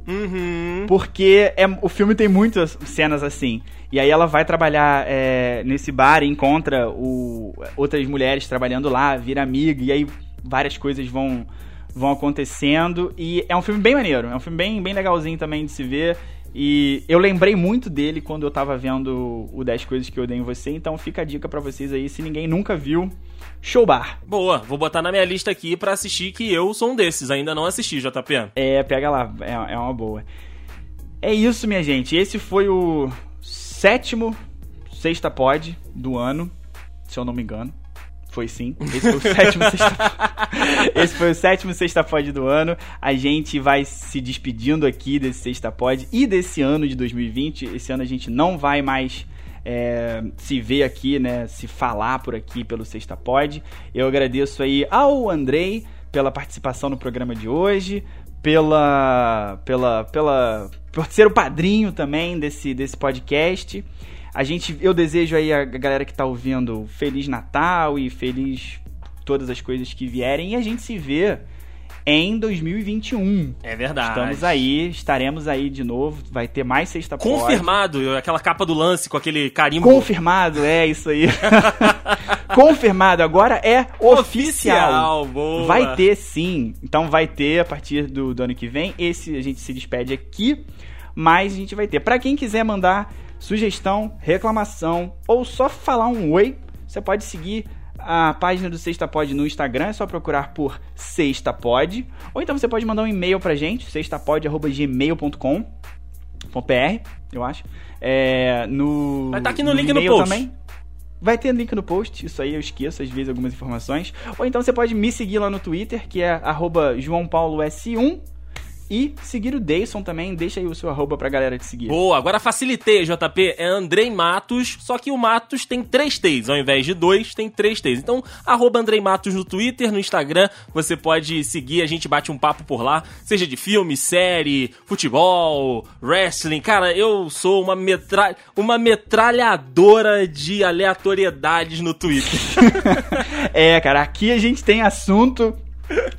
Uhum. Porque é, o filme tem muitas cenas assim. E aí ela vai trabalhar é, nesse bar e encontra o, outras mulheres trabalhando lá, vira amiga, e aí várias coisas vão, vão acontecendo. E é um filme bem maneiro, é um filme bem, bem legalzinho também de se ver. E eu lembrei muito dele quando eu tava vendo o 10 Coisas que eu dei em você, então fica a dica para vocês aí, se ninguém nunca viu, Show Bar. Boa, vou botar na minha lista aqui para assistir, que eu sou um desses, ainda não assisti, JP. É, pega lá, é, é uma boa. É isso, minha gente, esse foi o sétimo Sexta Pod do ano, se eu não me engano. Foi sim. Esse foi o sétimo sexta Esse foi o sétimo sexta pod do ano. A gente vai se despedindo aqui desse sexta pod e desse ano de 2020. Esse ano a gente não vai mais é, se ver aqui, né? Se falar por aqui pelo Sexta Pod. Eu agradeço aí ao Andrei pela participação no programa de hoje, pela, pela, pela, por ser o padrinho também desse, desse podcast. A gente, eu desejo aí a galera que tá ouvindo feliz Natal e feliz todas as coisas que vierem e a gente se vê em 2021. É verdade. Estamos aí, estaremos aí de novo, vai ter mais sexta Confirmado, aquela capa do lance com aquele carimbo. Confirmado, é isso aí. Confirmado, agora é oficial. oficial boa. Vai ter sim. Então vai ter a partir do, do ano que vem. Esse a gente se despede aqui, mas a gente vai ter. Para quem quiser mandar sugestão, reclamação ou só falar um oi, você pode seguir a página do Sexta Pod no Instagram, é só procurar por Sexta Pod, ou então você pode mandar um e-mail pra gente, sextapod@gmail.com .br, eu acho. É, no Vai estar tá aqui no, no link no post. Também. Vai ter link no post, isso aí eu esqueço às vezes algumas informações. Ou então você pode me seguir lá no Twitter, que é arroba joãopaulos1 e seguir o Dayson também, deixa aí o seu arroba pra galera te seguir. Boa, agora facilitei, JP. É Andrei Matos, só que o Matos tem três T's. Ao invés de dois, tem três T's. Então, arroba Andrei Matos no Twitter, no Instagram. Você pode seguir, a gente bate um papo por lá. Seja de filme, série, futebol, wrestling. Cara, eu sou uma, metra... uma metralhadora de aleatoriedades no Twitter. é, cara, aqui a gente tem assunto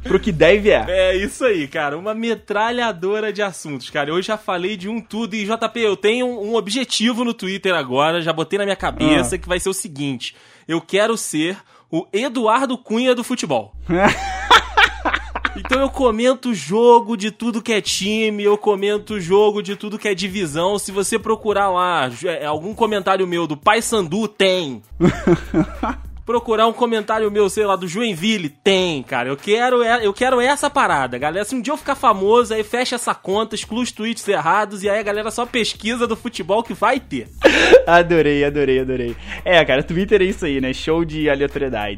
pro que deve é. É isso aí, cara. Uma metralhadora de assuntos, cara. Eu já falei de um tudo e JP, eu tenho um objetivo no Twitter agora, já botei na minha cabeça, ah. que vai ser o seguinte: eu quero ser o Eduardo Cunha do futebol. Então eu comento jogo de tudo que é time, eu comento jogo de tudo que é divisão. Se você procurar lá é, algum comentário meu do Pai Sandu, tem. procurar um comentário meu, sei lá, do Joinville, tem, cara. Eu quero, eu quero essa parada, galera. Se um dia eu ficar famoso, aí fecha essa conta, exclui os tweets errados e aí a galera só pesquisa do futebol que vai ter. adorei, adorei, adorei. É, cara, Twitter é isso aí, né? Show de aleatoriedade.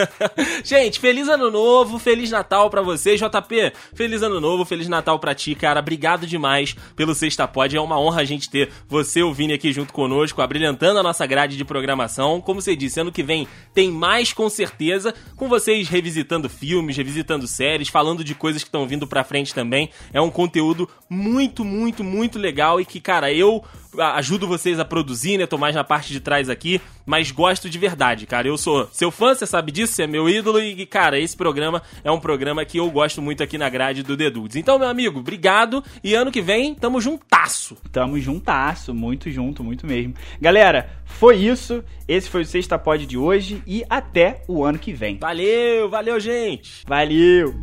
Gente, feliz ano novo, feliz Natal pra você, JP. Feliz ano novo, feliz Natal pra ti, cara. Obrigado demais pelo Sexta Pod. É uma honra a gente ter você, o Vini, aqui junto conosco, abrilhantando a nossa grade de programação. Como você disse, ano que vem tem mais com certeza, com vocês revisitando filmes, revisitando séries, falando de coisas que estão vindo pra frente também. É um conteúdo muito, muito, muito legal e que, cara, eu ajudo vocês a produzir, né? Tô mais na parte de trás aqui, mas gosto de verdade, cara. Eu sou seu fã, você sabe disso, você é meu ídolo e, cara, esse programa é um programa que eu gosto muito aqui na grade do The Dudes. Então, meu amigo, obrigado e ano que vem tamo juntasso. Tamo juntasso, muito junto, muito mesmo. Galera, foi isso. Esse foi o Sexta Pod de hoje e até o ano que vem. Valeu, valeu, gente. Valeu.